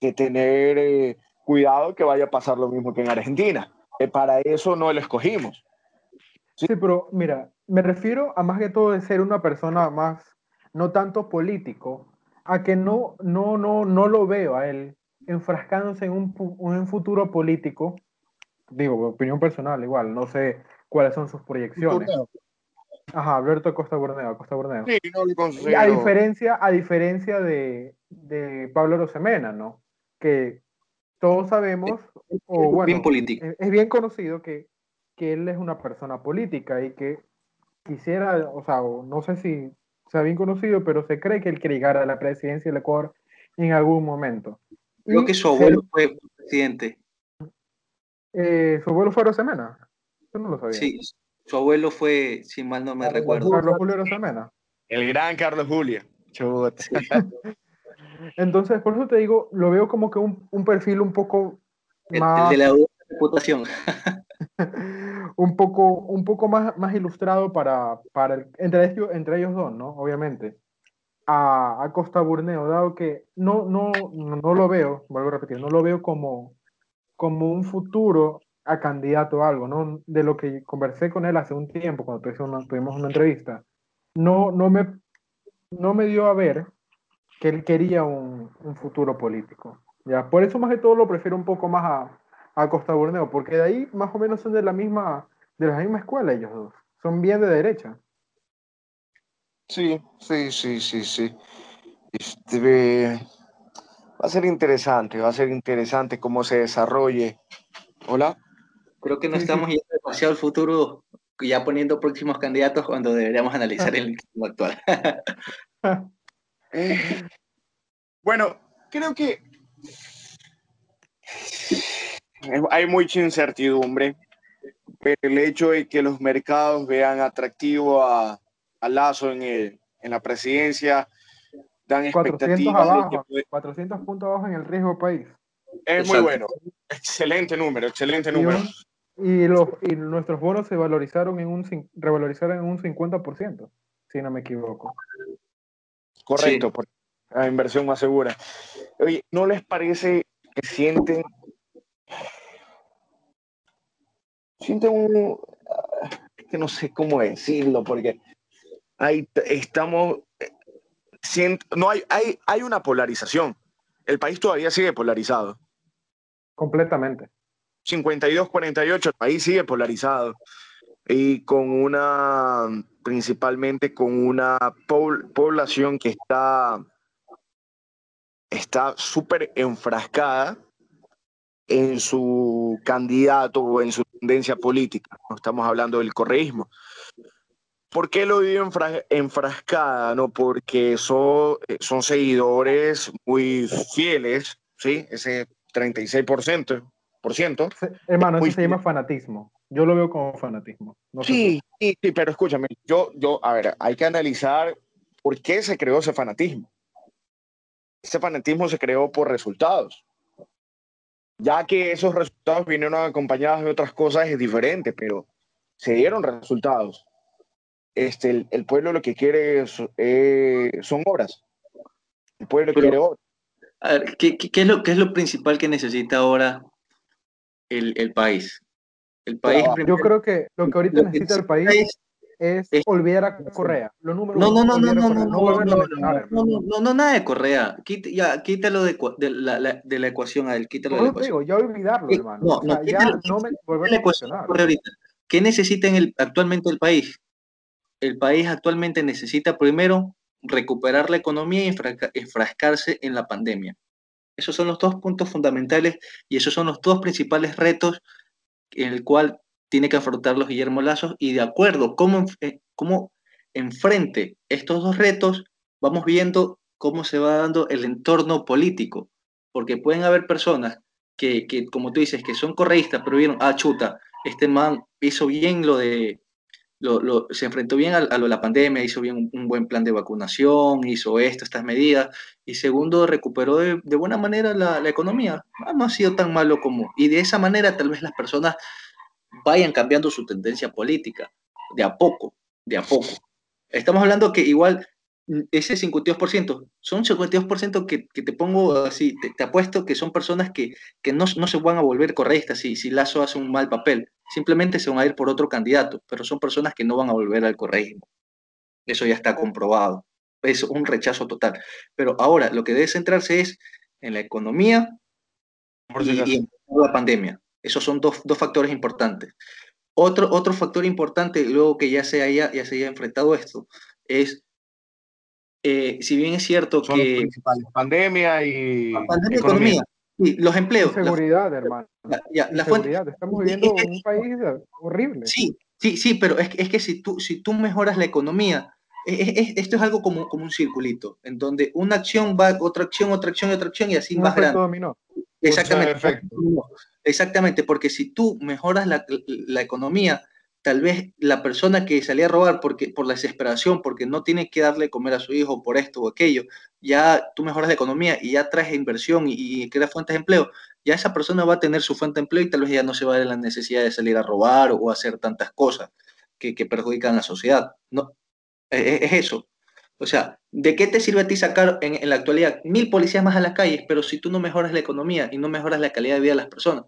que tener eh, cuidado que vaya a pasar lo mismo que en Argentina. Eh, para eso no lo escogimos. ¿Sí? pero mira, me refiero a más que todo de ser una persona más, no tanto político, a que no, no, no, no lo veo a él enfrascándose en un, un futuro político, digo, opinión personal igual, no sé cuáles son sus proyecciones. Ajá, Alberto Costa Borneo, Costa Borneo. Sí, no lo considero. A diferencia, a diferencia de, de Pablo Rosemena, ¿no? Que todos sabemos, o bueno, bien político. Es, bien conocido que, que él es una persona política y que quisiera, o sea, no sé si sea bien conocido, pero se cree que él quiere llegar a la presidencia del Ecuador en algún momento. Creo que su abuelo fue presidente. Eh, ¿Su abuelo fue Rosemena? Yo no lo sabía. Sí, su abuelo fue, si mal no me recuerdo. Carlos Julio Rosemena. El gran Carlos Julio. Entonces, por eso te digo, lo veo como que un, un perfil un poco más... El de la reputación. un poco, un poco más, más ilustrado para, para entre, ellos, entre ellos dos, ¿no? Obviamente. A, a, Costa Burneo, dado que no, no, no lo veo, vuelvo a repetir, no lo veo como, como un futuro a candidato a algo, ¿no? De lo que conversé con él hace un tiempo, cuando tuvimos una, entrevista, no, no, me, no me dio a ver que él quería un, un futuro político. ¿ya? Por eso más que todo lo prefiero un poco más a, a Costa Borneo, porque de ahí más o menos son de la misma, de la misma escuela ellos dos. Son bien de derecha. Sí, sí, sí, sí, sí. Este, va a ser interesante, va a ser interesante cómo se desarrolle. Hola. Creo que no estamos yendo demasiado al futuro, ya poniendo próximos candidatos cuando deberíamos analizar el actual. Eh, bueno, creo que hay mucha incertidumbre, pero el hecho de que los mercados vean atractivo a, Lazo en, en la presidencia dan expectativas. 400, puntos abajo en el riesgo país. Es muy bueno. Excelente número, excelente número. Y, los, y nuestros bonos se valorizaron en un, revalorizaron en un 50%, si no me equivoco. Correcto, por la inversión más segura. Oye, ¿no les parece que sienten sienten un, que no sé cómo decirlo, porque ahí estamos, no hay, hay, hay una polarización. El país todavía sigue polarizado. Completamente. 52-48, el país sigue polarizado. Y con una, principalmente con una población que está está súper enfrascada en su candidato o en su tendencia política. No estamos hablando del correísmo. ¿Por qué lo digo enfrascada? No, porque son, eh, son seguidores muy fieles, ¿sí? Ese 36%. Por ciento, Hermano, eso se llama fanatismo. Yo lo veo como fanatismo. sí, sí, sí, pero escúchame, yo, yo, a ver, hay que analizar por qué se creó ese fanatismo. Ese fanatismo se creó por resultados ya que esos resultados vinieron acompañados de otras cosas es diferente, pero se dieron resultados. Este, el, pueblo lo que quiere eh, son obras. El pueblo quiere obras. A ver, ¿qué, qué, es lo, ¿qué es lo principal que necesita ahora el, el país? El país Yo creo que lo que ahorita necesita el país es, olvidar a Correa. no, no, no, no, no, no, no, no, no, no, nada de Correa. ya, quítalo de, de, la, de la ecuación a él, quítalo de la ecuación. Ya olvidarlo, hermano. No, no, ya no me volver a ¿Qué necesita actualmente el país? El país actualmente necesita primero recuperar la economía y enfrascarse en la pandemia. Esos son los dos puntos fundamentales y esos son los dos principales retos en el cual tiene que afrontarlos Guillermo Lazos y de acuerdo cómo, eh, cómo enfrente estos dos retos, vamos viendo cómo se va dando el entorno político, porque pueden haber personas que, que como tú dices, que son correístas, pero vieron, ah, chuta, este man hizo bien lo de lo, se enfrentó bien a, lo de la pandemia, hizo bien un, buen plan de vacunación, hizo esto, estas medidas, y segundo, recuperó de, buena manera la, economía. Ah, no ha sido tan malo como... Y de esa manera tal vez las personas vayan cambiando su tendencia política, de a poco, de a poco. Estamos hablando que igual ese 52%, son 52% que, que te pongo así, te, apuesto que son personas que, que no, no, se van a volver correctas si, si Lazo hace un mal papel simplemente se van a ir por otro candidato, pero son personas que no van a volver al correísmo. Eso ya está comprobado. Es un rechazo total. Pero ahora lo que debe centrarse es en la economía y, en la pandemia. Esos son dos, factores importantes. Otro, otro factor importante, luego que ya se haya, ya se haya enfrentado esto, es, eh, si bien es cierto que... pandemia y... Pandemia y economía los empleos. seguridad, hermano. La, seguridad. Estamos viviendo un país horrible. Sí, sí, sí, pero es, es, que si tú, si tú mejoras la economía, esto es algo como, como un circulito, en donde una acción va, otra acción, otra acción, otra acción, y así más grande. Dominó. Exactamente. Exactamente, porque si tú mejoras la, la economía, tal vez la persona que salía a robar porque, por la desesperación, porque no tiene que darle comer a su hijo por esto o aquello, ya tú mejoras la economía y ya traes inversión y, y creas fuentes de empleo, ya esa persona va a tener su fuente de empleo y tal vez ya no se va a dar la necesidad de salir a robar o hacer tantas cosas que, perjudican a la sociedad. No, e, e, es, eso. O sea, ¿de qué te sirve a ti sacar en, en la actualidad mil policías más a las calles, pero si tú no mejoras la economía y no mejoras la calidad de vida de las personas?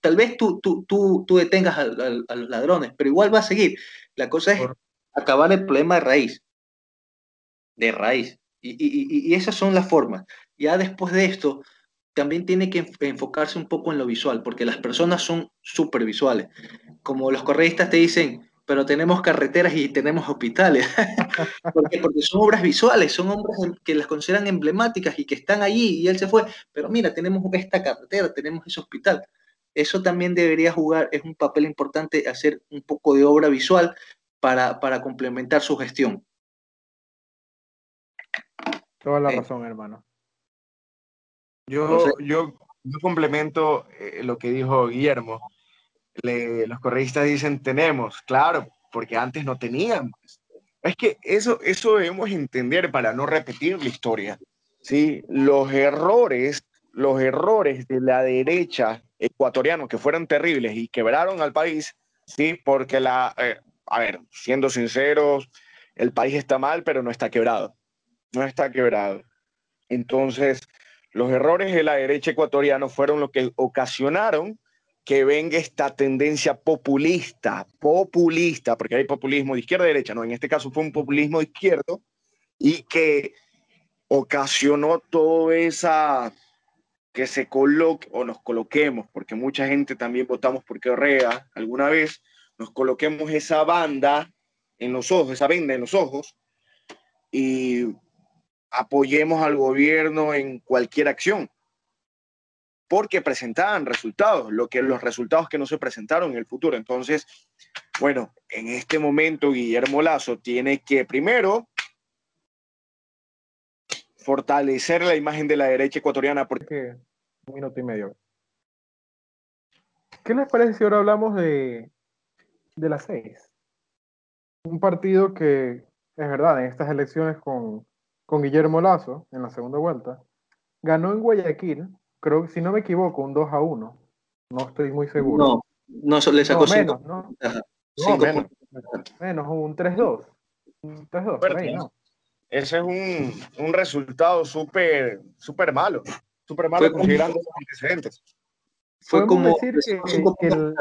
tal vez tú, tú, tú, tú detengas a, los ladrones, pero igual va a seguir. La cosa es acabar el problema de raíz. De raíz. Y, y, y, esas son las formas. Ya después de esto, también tiene que enfocarse un poco en lo visual, porque las personas son súper visuales. Como los correístas te dicen, pero tenemos carreteras y tenemos hospitales. porque, porque son obras visuales, son obras que las consideran emblemáticas y que están allí y él se fue. Pero mira, tenemos esta carretera, tenemos ese hospital eso también debería jugar, es un papel importante hacer un poco de obra visual para, para complementar su gestión. Toda la razón, hermano. Yo, yo, yo complemento eh, lo que dijo Guillermo. Los correístas dicen tenemos, claro, porque antes no teníamos. Es que eso, eso debemos entender para no repetir la historia. ¿sí? Los errores, los errores de la derecha ecuatorianos que fueron terribles y quebraron al país, sí, porque la, eh, a ver, siendo sinceros, el país está mal, pero no está quebrado. No está quebrado. Entonces, los errores de la derecha ecuatoriana fueron lo que ocasionaron que venga esta tendencia populista, populista, porque hay populismo de izquierda y derecha, no, en este caso fue un populismo de izquierdo y que ocasionó toda esa que se coloque o nos coloquemos, porque mucha gente también votamos por Correa alguna vez, nos coloquemos esa banda en los ojos, esa venda en los ojos y apoyemos al gobierno en cualquier acción, porque presentaban resultados, lo que los resultados que no se presentaron en el futuro. Entonces, bueno, en este momento Guillermo Lazo tiene que primero fortalecer la imagen de la derecha ecuatoriana. Porque... Un minuto y medio. ¿Qué les parece si ahora hablamos de, de las seis? Un partido que, es verdad, en estas elecciones con, con Guillermo Lazo, en la segunda vuelta, ganó en Guayaquil, creo, si no me equivoco, un 2 a 1. No estoy muy seguro. No, no le sacó no, menos, ¿no? menos. menos, un 3-2. Un 3-2, por ahí, ¿no? ese es un, un resultado súper súper malo, súper malo considerando los antecedentes. Fue como decir que, que, el,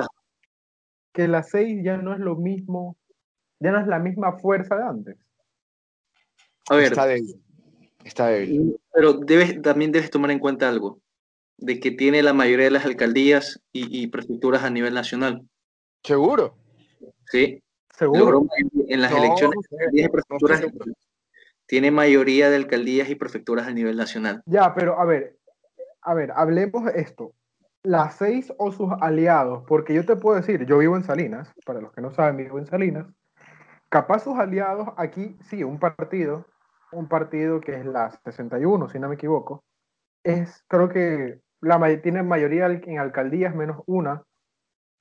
que la 6 ya no es lo mismo, ya no es la misma fuerza de antes. A ver, está débil. Está débil. Pero debes, también debes tomar en cuenta algo, de que tiene la mayoría de las alcaldías y, y prefecturas a nivel nacional. ¿Seguro? Sí. Seguro. en las elecciones de prefecturas tiene mayoría de alcaldías y prefecturas a nivel nacional. Ya, pero a ver, a ver, hablemos esto. Las seis o sus aliados, porque yo te puedo decir, yo vivo en Salinas, para los que no saben, vivo en Salinas. Capaz sus aliados aquí, sí, un partido, un partido que es la 61, si no me equivoco, es, creo que la mayoría en alcaldías menos una,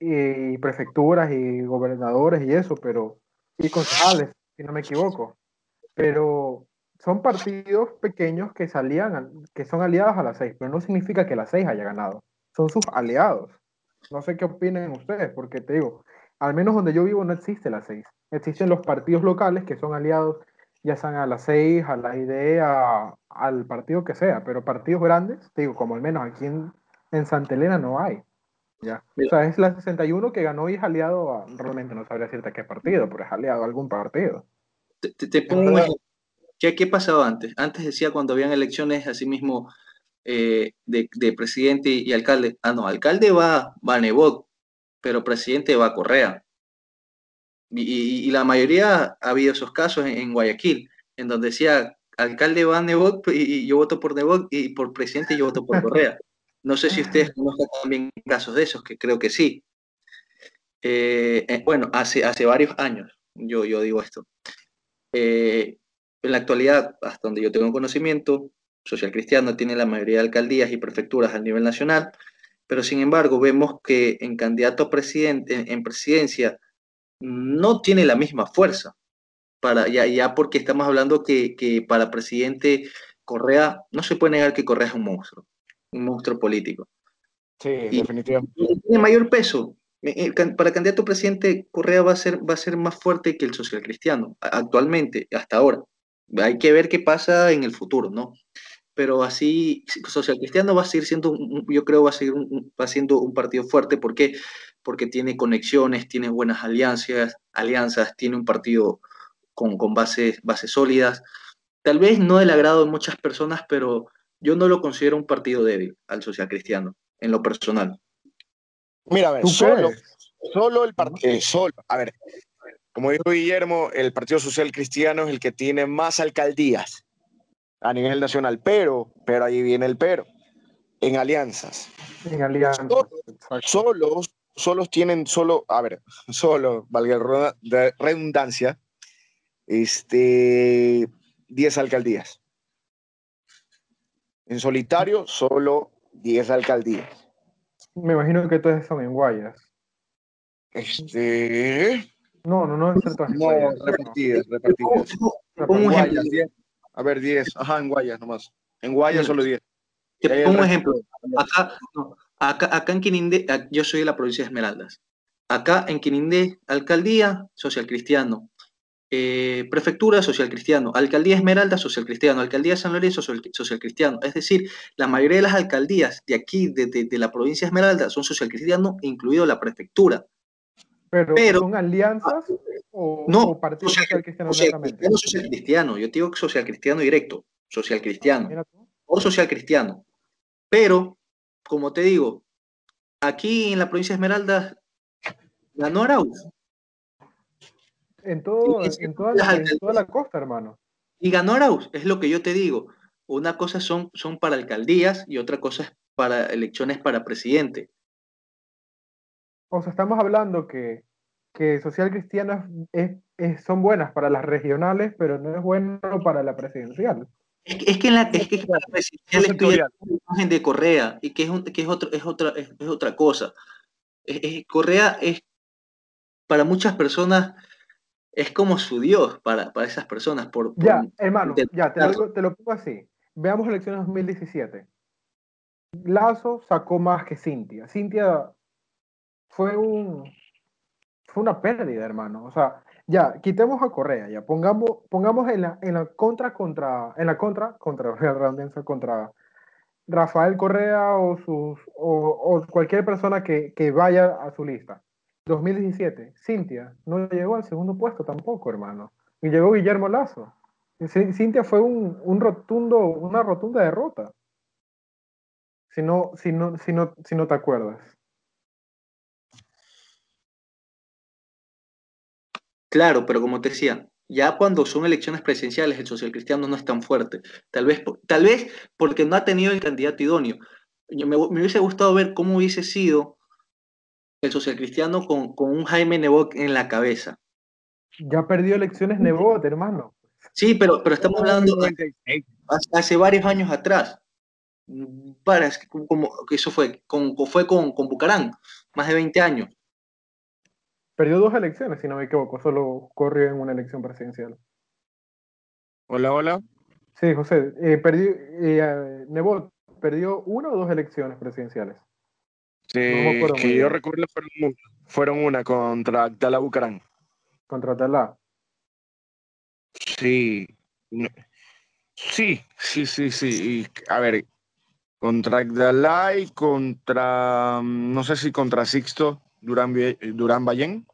y prefecturas y gobernadores y eso, pero, y concejales, si no me equivoco pero son partidos pequeños que salían, que son aliados a las seis, pero no significa que la seis haya ganado. Son sus aliados. No sé qué opinen ustedes, porque te digo, al menos donde yo vivo no existe la seis. Existen los partidos locales que son aliados, ya sean a las seis, a la idea, al partido que sea, pero partidos grandes, te digo, como al menos aquí en, en Santa Elena no hay. Ya. O sea, es la 61 que ganó y es aliado a, realmente no sabría decirte qué partido, pero es aliado a algún partido. Te, pongo un ejemplo. ¿Qué, ¿Qué, pasaba antes? Antes decía cuando habían elecciones así mismo eh, de, de, presidente y alcalde. Ah, no, alcalde va, va a Nebot, pero presidente va a Correa. Y, y, la mayoría ha habido esos casos en, en, Guayaquil, en donde decía alcalde va Nebot y, y yo voto por Nebot y por presidente yo voto por Correa. No sé si ustedes conocen también casos de esos, que creo que sí. Eh, eh, bueno, hace, hace varios años yo, yo digo esto. Eh, en la actualidad, hasta donde yo tengo conocimiento, Social Cristiano tiene la mayoría de alcaldías y prefecturas a nivel nacional, pero sin embargo vemos que en candidato a presidente, en presidencia, no tiene la misma fuerza. Para, ya, ya porque estamos hablando que, que para presidente Correa, no se puede negar que Correa es un monstruo, un monstruo político. Sí, y, definitivamente. Tiene mayor peso, eh, para candidato a presidente, Correa va a, ser, va a ser más fuerte que el social cristiano, actualmente, hasta ahora. Hay que ver qué pasa en el futuro, ¿no? Pero así, social cristiano va a seguir siendo, yo creo, va a seguir va siendo un partido fuerte. ¿Por qué? Porque tiene conexiones, tiene buenas alianzas, alianzas tiene un partido con, con bases, bases sólidas. Tal vez no del agrado de muchas personas, pero yo no lo considero un partido débil al social cristiano, en lo personal. Mira, a ver, solo, solo el partido, solo, a ver, como dijo Guillermo, el Partido Social Cristiano es el que tiene más alcaldías a nivel nacional, pero, pero ahí viene el pero, en alianzas. En alianzas. Solo, solos tienen solo, a ver, solo, valga la redundancia, este, 10 alcaldías. En solitario, solo 10 alcaldías. Me imagino que todas son en Guayas. Este. No, no, no es. No, repetidas, repetidas. Un Guayas, A ver, 10. Ajá, en Guayas nomás. En Guayas solo 10. Te pongo un ejemplo. Acá, acá, acá en Quinindé, yo soy de la provincia de Esmeraldas. Acá en Quinindé, alcaldía, social cristiano. Eh, prefectura social cristiano, alcaldía Esmeralda social cristiano, alcaldía San Lorenzo social, cristiano. Es decir, la mayoría de las alcaldías de aquí, de, de, de la provincia Esmeralda, son social cristiano, incluido la prefectura. Pero, ¿son alianzas o, no, o partidos social, cristiano social, cristiano, social cristiano, yo digo social cristiano directo, social cristiano, o social cristiano. Pero, como te digo, aquí en la provincia de Esmeralda ganó Arauz. En, todo, en, toda la, en, toda la, costa, hermano. Y ganó Arauz, es lo que yo te digo. Una cosa son, son para alcaldías y otra cosa es para elecciones para presidente. O sea, estamos hablando que, que social cristiano es, es, son buenas para las regionales, pero no es bueno para la presidencial. Es que, es que en la, es que la presidencial estoy la imagen de Correa y que es, un, que es, otro, es, otra, es, es otra cosa. Correa es, para muchas personas, es como su Dios para, para esas personas. Por, por ya, hermano, ya, te lo, te lo pongo así. Veamos elecciones 2017. Lazo sacó más que Cintia. Cintia fue un fue una pérdida, hermano. O sea, ya, quitemos a Correa, ya, pongamos, pongamos en la, en la contra contra, en la contra contra, contra Rafael Correa o, sus, o, cualquier persona que, que, vaya a su lista. 2017, Cintia no llegó al segundo puesto tampoco, hermano. Y llegó Guillermo Lazo. Cintia fue un, un rotundo, una rotunda derrota. Si no, si no, si no, si no te acuerdas. Claro, pero como te decía, ya cuando son elecciones presidenciales el social cristiano no es tan fuerte. Tal vez, tal vez porque no ha tenido el candidato idóneo. me, me hubiese gustado ver cómo hubiese sido el social cristiano con, con un Jaime Nebot en la cabeza. Ya perdió elecciones Nebot, hermano. Sí, pero, pero estamos hablando hace varios años atrás. Para, como, eso fue, con, fue con, con Bucarán, más de 20 años. Perdió dos elecciones, si no me equivoco, solo corrió en una elección presidencial. Hola, hola. Sí, José, eh, perdió, eh, Nebot perdió una o dos elecciones presidenciales. Sí, que yo recuerdo fueron, fueron, una contra Abdalá Bucarán. ¿Contra Abdalá? Sí. Sí, sí, sí, sí. a ver, contra Abdalá y contra, no sé si contra Sixto. Durán, Durán Ballén?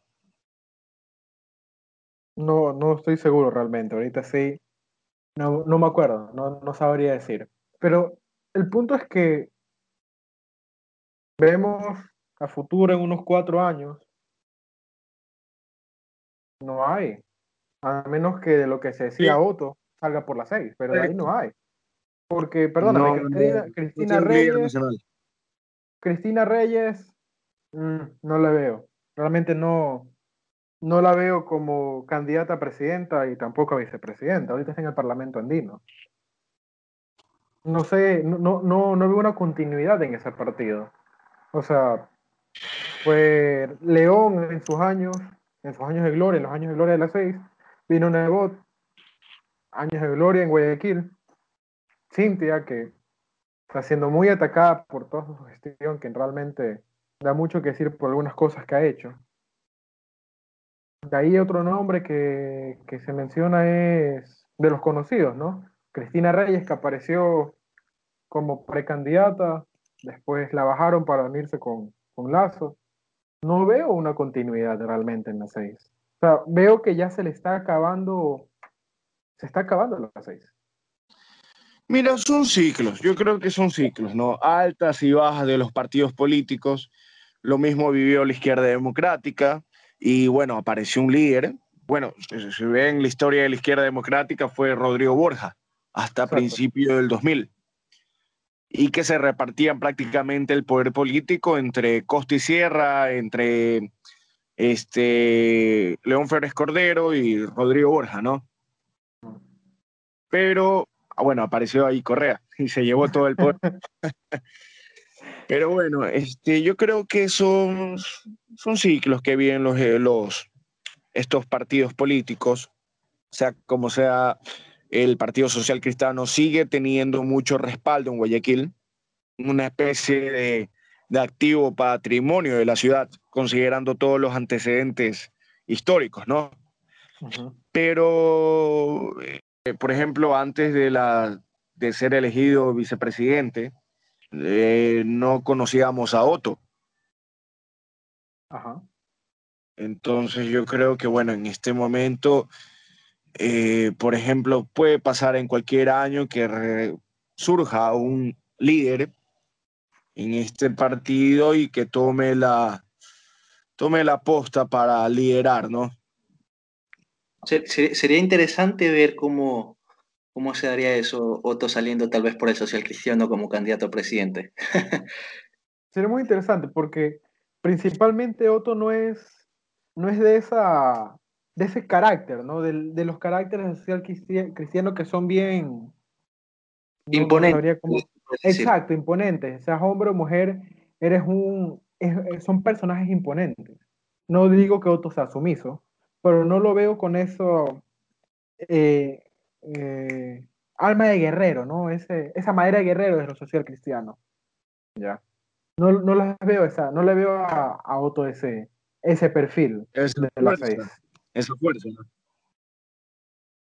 No, no estoy seguro realmente. Ahorita sí. No, no me acuerdo, no, no sabría decir. Pero el punto es que vemos a futuro en unos cuatro años. No hay. A menos que de lo que se decía Otto salga por las seis, pero de ahí no hay. Porque, perdóname, Cristina, Cristina Reyes. Cristina Reyes Mm, no la veo. Realmente no, no la veo como candidata a presidenta y tampoco a vicepresidenta. Ahorita está en el Parlamento andino. No sé, no, no, no veo una continuidad en ese partido. O sea, fue León en sus años, en sus años de gloria, en los años de gloria de las seis, vino Nebot, años de gloria en Guayaquil, Cintia, que está siendo muy atacada por toda su gestión, que realmente da mucho que decir por algunas cosas que ha hecho. De ahí otro nombre que, se menciona es de los conocidos, ¿no? Cristina Reyes, que apareció como precandidata, después la bajaron para unirse con, con Lazo. No veo una continuidad realmente en la seis. O sea, veo que ya se le está acabando, se está acabando la seis. Mira, son ciclos, yo creo que son ciclos, ¿no? Altas y bajas de los partidos políticos lo mismo vivió la izquierda democrática y bueno, apareció un líder. Bueno, si ven la historia de la izquierda democrática fue Rodrigo Borja hasta principio del 2000 y que se repartían prácticamente el poder político entre Costa y Sierra, entre este León Férez Cordero y Rodrigo Borja, ¿no? Pero, ah, bueno, apareció ahí Correa y se llevó todo el poder. Pero bueno, este, yo creo que son, son ciclos que viven los, eh, los, estos partidos políticos, sea, como sea, el Partido Social Cristiano sigue teniendo mucho respaldo en Guayaquil, una especie de, activo patrimonio de la ciudad, considerando todos los antecedentes históricos, ¿no? Pero, eh, por ejemplo, antes de, la, de ser elegido vicepresidente, eh, no conocíamos a Otto. Ajá. Entonces yo creo que, bueno, en este momento, eh, por ejemplo, puede pasar en cualquier año que surja un líder en este partido y que tome la, tome la posta para liderar, ¿no? Sería interesante ver cómo, ¿Cómo se daría eso, Otto saliendo tal vez por el social cristiano como candidato a presidente? Sería muy interesante porque principalmente Otto no es, no es de, esa, de ese carácter, ¿no? De, de los caracteres social cristiano que son bien... Imponentes. exacto, imponentes. Seas hombre o mujer, eres un, son personajes imponentes. No digo que Otto sea sumiso, pero no lo veo con eso... Eh, eh, alma de guerrero, ¿no? Ese, esa madera de guerrero de lo social cristiano. Ya. No, no veo esa, no le veo a, a Otto ese, ese perfil esa de fuerza, esa fuerza.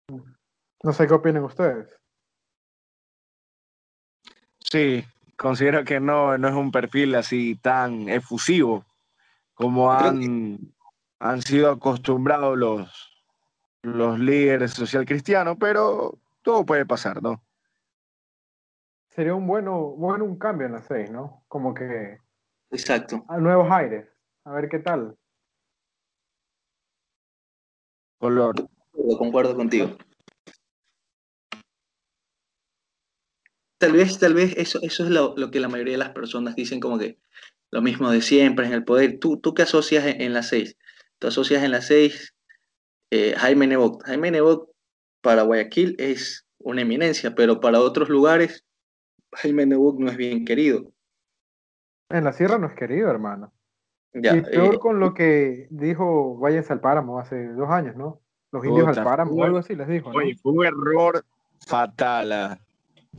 ¿no? no sé qué opinan ustedes. Sí, considero que no, no es un perfil así tan efusivo como han, han sido acostumbrados los, los líderes social cristianos, pero todo puede pasar, ¿no? Sería un bueno, bueno un cambio en la 6, ¿no? Como que Exacto. a nuevos aires. A ver qué tal. Color. Concuerdo, concuerdo contigo. Tal vez, tal vez eso, eso es lo, lo que la mayoría de las personas dicen como que lo mismo de siempre en el poder. ¿Tú, tú qué asocias en, en la 6? Tú asocias en la 6 eh, Jaime Nebot. Jaime Nebot para Guayaquil es una eminencia, pero para otros lugares Jaime Nebot no es bien querido. En la sierra no es querido, hermano. Ya, y peor eh, con lo que dijo Váyanse al páramo hace dos años, ¿no? Los indios al páramo, fue- algo así les dijo, ¿no? Oye, fue un error fatal. ah.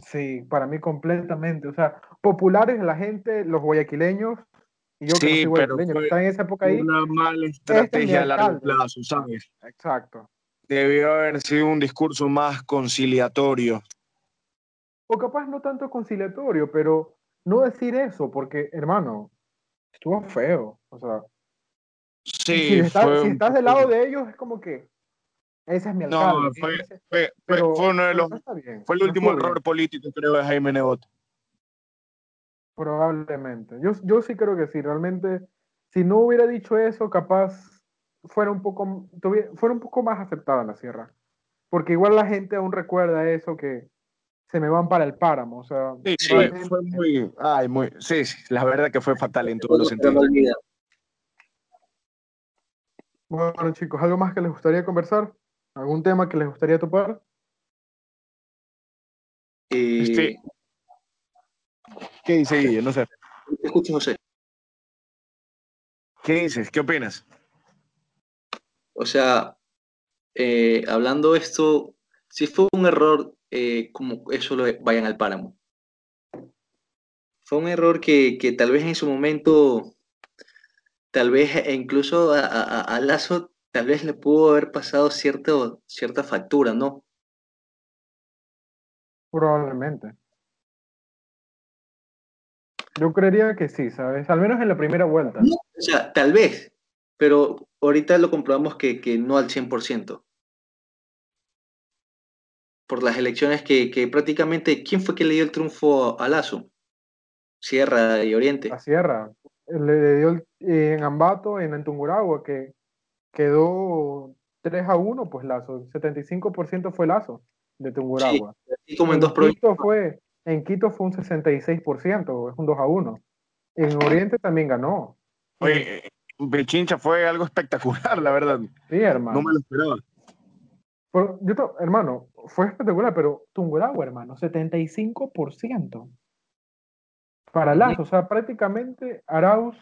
Sí, para mí completamente. O sea, populares la gente, los guayaquileños, y yo que no Sí, soy pero fue estaba en esa época ahí, Una mala estrategia a largo plazo, ¿sabes? exacto. Debió haber sido un discurso más conciliatorio. O capaz no tanto conciliatorio, pero no decir eso, porque, hermano, estuvo feo. O sea, Sí, si estás, fue si estás del lado de ellos, es como que ese es mi No, alcalde. fue- ese- Fue, fue- pero, fue uno de los, no está fue el no último error político, creo, de Jaime Nebot. Probablemente. Yo, yo sí creo que sí, realmente, si no hubiera dicho eso, capaz fuera un poco, tuviera- fuera un poco más aceptada en la sierra. Porque igual la gente aún recuerda eso que se me van para el páramo. O sea, Sí, Sí. fue, muy, ay, muy, sí, sí, la verdad que fue fatal en todos los sentidos. Bueno, chicos, ¿algo más que les gustaría conversar? ¿Algún tema que les gustaría topar? Eh, Este- ¿Qué dice Guille? No sé. te escucho, José. ¿Qué dices? ¿Qué opinas? O sea, eh, hablando esto, si fue un error, eh, como eso lo de vayan al páramo. Fue un error que, que tal vez en su momento, tal vez e incluso a, a- a Lazo, tal vez le pudo haber pasado cierto, cierta factura, ¿no? Probablemente. Yo creería que sí, ¿sabes? Al menos en la primera vuelta. O sea, tal vez, pero ahorita lo comprobamos que, que no al 100%. Por las elecciones que, que prácticamente, ¿quién fue que le dio el triunfo a Lazo? Sierra y Oriente. La sierra. Le dio el- en Ambato, en Antunguragua, que quedó 3 a 1, pues Lazo. 75% fue Lazo de Tunguragua. Así como en dos provincias. Quito fue, en Quito fue un 66%, es un 2 a 1. En Oriente también ganó. Oye, eh, Pichincha fue algo espectacular, la verdad. Sí, hermano. No me lo esperaba. Pero yo to- hermano, fue espectacular, pero Tungurahua, hermano, 75%. Para Lazo, o sea, prácticamente Arauz,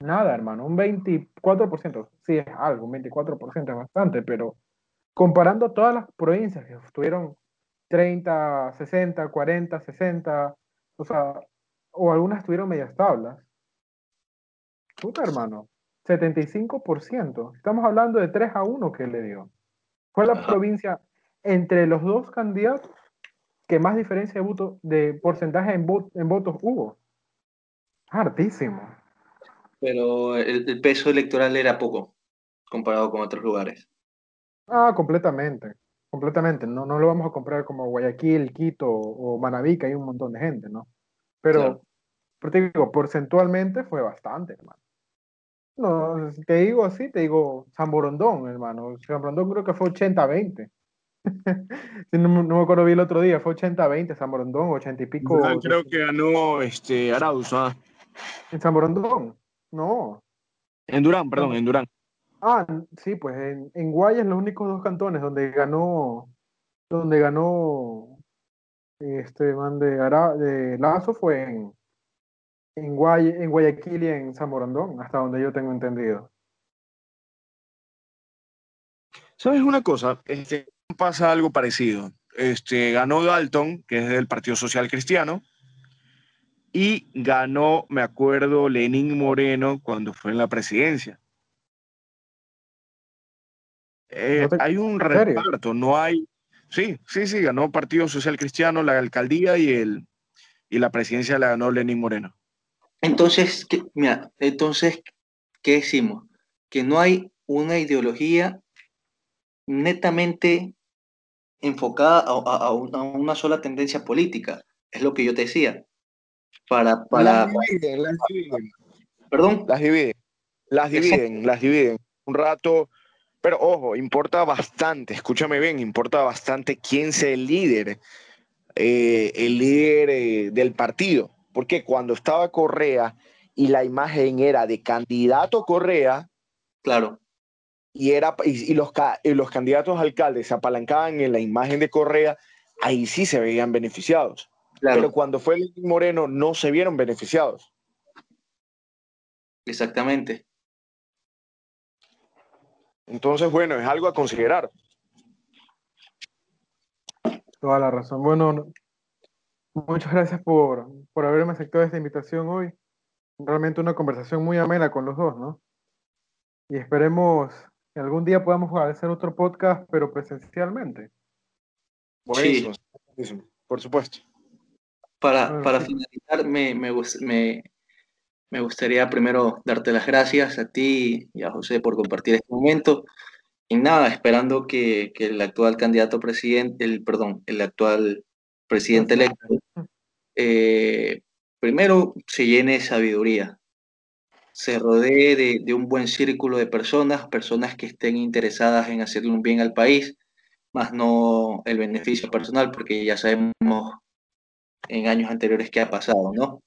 nada, hermano, un 24%. Sí, es algo, un 24% es bastante, pero comparando todas las provincias que estuvieron 30, 60, 40, 60, o sea, o algunas tuvieron medias tablas. Puta, hermano, 75%. Estamos hablando de 3 a 1 que le dio. Fue la Ajá. provincia entre los dos candidatos que más diferencia de, voto, de porcentaje en, en votos hubo. Hartísimo. Pero el, el peso electoral era poco comparado con otros lugares. Ah, completamente. Completamente. No, no lo vamos a comprar como Guayaquil, Quito o Manabí, que hay un montón de gente, ¿no? Pero, Claro. pero te digo, porcentualmente fue bastante, hermano. No, te digo así, te digo San Borondón, hermano. San Borondón creo que fue 80-20. Sí, no, me- no me acuerdo bien el otro día, fue 80-20 San Borondón, 80 y pico. Ah, creo que ganó este, Arauz, ¿ah? ¿En San Borondón? No. En Durán, perdón, en Durán. Ah, sí, pues en, Guayas los únicos dos cantones donde ganó, donde ganó este man de, Lazo fue en, en, en Guayaquil y en San Borondón, hasta donde yo tengo entendido. ¿Sabes una cosa? Este, pasa algo parecido. Este, ganó Dalton, que es del Partido Social Cristiano, y ganó, me acuerdo, Lenín Moreno cuando fue en la presidencia. Eh, hay un reparto, no hay. Sí, sí, sí, ganó Partido Social Cristiano, la alcaldía y, el, y la presidencia la ganó Lenín Moreno. Entonces, ¿qué, mira, entonces, ¿qué decimos? Que no hay una ideología netamente enfocada a, una sola tendencia política. Es lo que yo te decía. Para, para... Las dividen, las dividen. ¿Perdón? Las dividen. Las dividen, las dividen. Un rato, pero ojo, importa bastante, escúchame bien, importa bastante quién sea el líder, eh, el líder eh, del partido. Porque cuando estaba Correa y la imagen era de candidato Correa, claro y, era, y, los, los candidatos alcaldes se apalancaban en la imagen de Correa, ahí sí se veían beneficiados. Pero cuando fue el Moreno no se vieron beneficiados. Exactamente. Entonces, bueno, es algo a considerar. Toda la razón. Bueno, muchas gracias por, por haberme aceptado esta invitación hoy. Realmente una conversación muy amena con los dos, ¿no? Y esperemos algún día podamos hacer otro podcast, pero presencialmente. Buenísimo, sí. por supuesto. Para, para finalizar, me, me, me, me, gustaría primero darte las gracias a ti y a José por compartir este momento. Y nada, esperando que, que el actual candidato presidente, el, perdón, el actual presidente electo, eh, primero se llene de sabiduría, se rodee de, un buen círculo de personas, personas que estén interesadas en hacerle un bien al país, más no el beneficio personal, porque ya sabemos en años anteriores qué ha pasado, ¿no?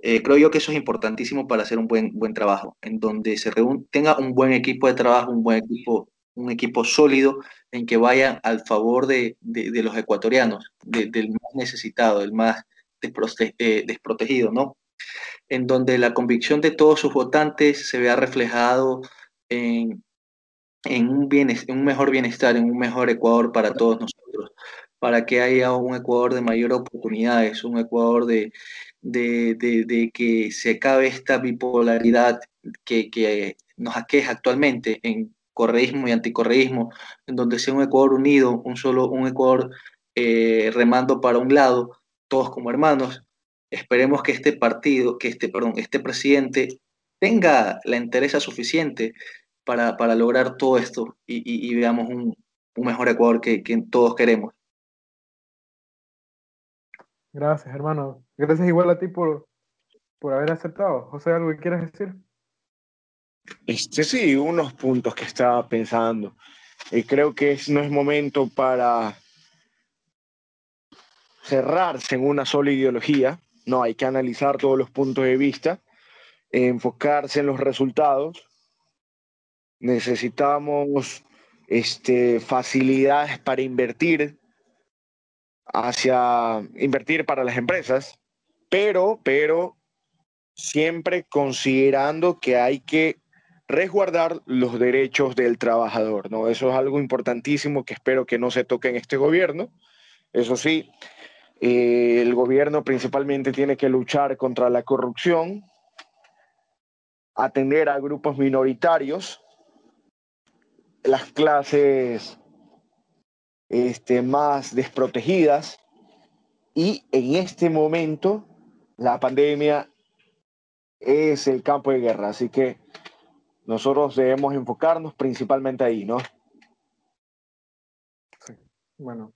Eh, creo yo que eso es importantísimo para hacer un buen, buen trabajo, en donde se tenga un buen equipo de trabajo, un buen equipo, un equipo sólido en que vaya al favor de, los ecuatorianos, del más necesitado, del más eh, desprotegido, ¿no? en donde la convicción de todos sus votantes se vea reflejado en, un, un mejor bienestar, en un mejor Ecuador para todos nosotros, para que haya un Ecuador de mayor oportunidades, un Ecuador de, de, que se acabe esta bipolaridad que, nos aqueja actualmente en correísmo y anticorreísmo, en donde sea un Ecuador unido, un solo, un Ecuador eh, remando para un lado, todos como hermanos, Esperemos que este partido, que este, perdón, este presidente tenga la interés suficiente para, para, lograr todo esto y, veamos un, un, mejor Ecuador que, que, todos queremos. Gracias, hermano. Gracias igual a ti por, por haber aceptado. José, ¿algo que quieras decir? Este, sí, unos puntos que estaba pensando. y creo que no es momento para cerrarse en una sola ideología, no, hay que analizar todos los puntos de vista, enfocarse en los resultados. Necesitamos este, facilidades para invertir hacia invertir para las empresas, pero, pero siempre considerando que hay que resguardar los derechos del trabajador, ¿no? Eso es algo importantísimo que espero que no se toque en este gobierno. Eso sí, eh, el gobierno principalmente tiene que luchar contra la corrupción, atender a grupos minoritarios, las clases este, más desprotegidas y en este momento la pandemia es el campo de guerra, así que nosotros debemos enfocarnos principalmente ahí, ¿no? Bueno,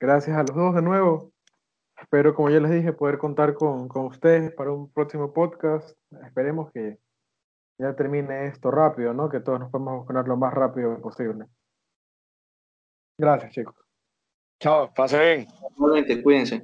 gracias a los dos de nuevo. Espero, como ya les dije, poder contar con, con ustedes para un próximo podcast. Esperemos que ya termine esto rápido, ¿no? Que todos nos podamos vacunar lo más rápido posible. Gracias, chicos. Chao, pase bien. Igualmente, cuídense.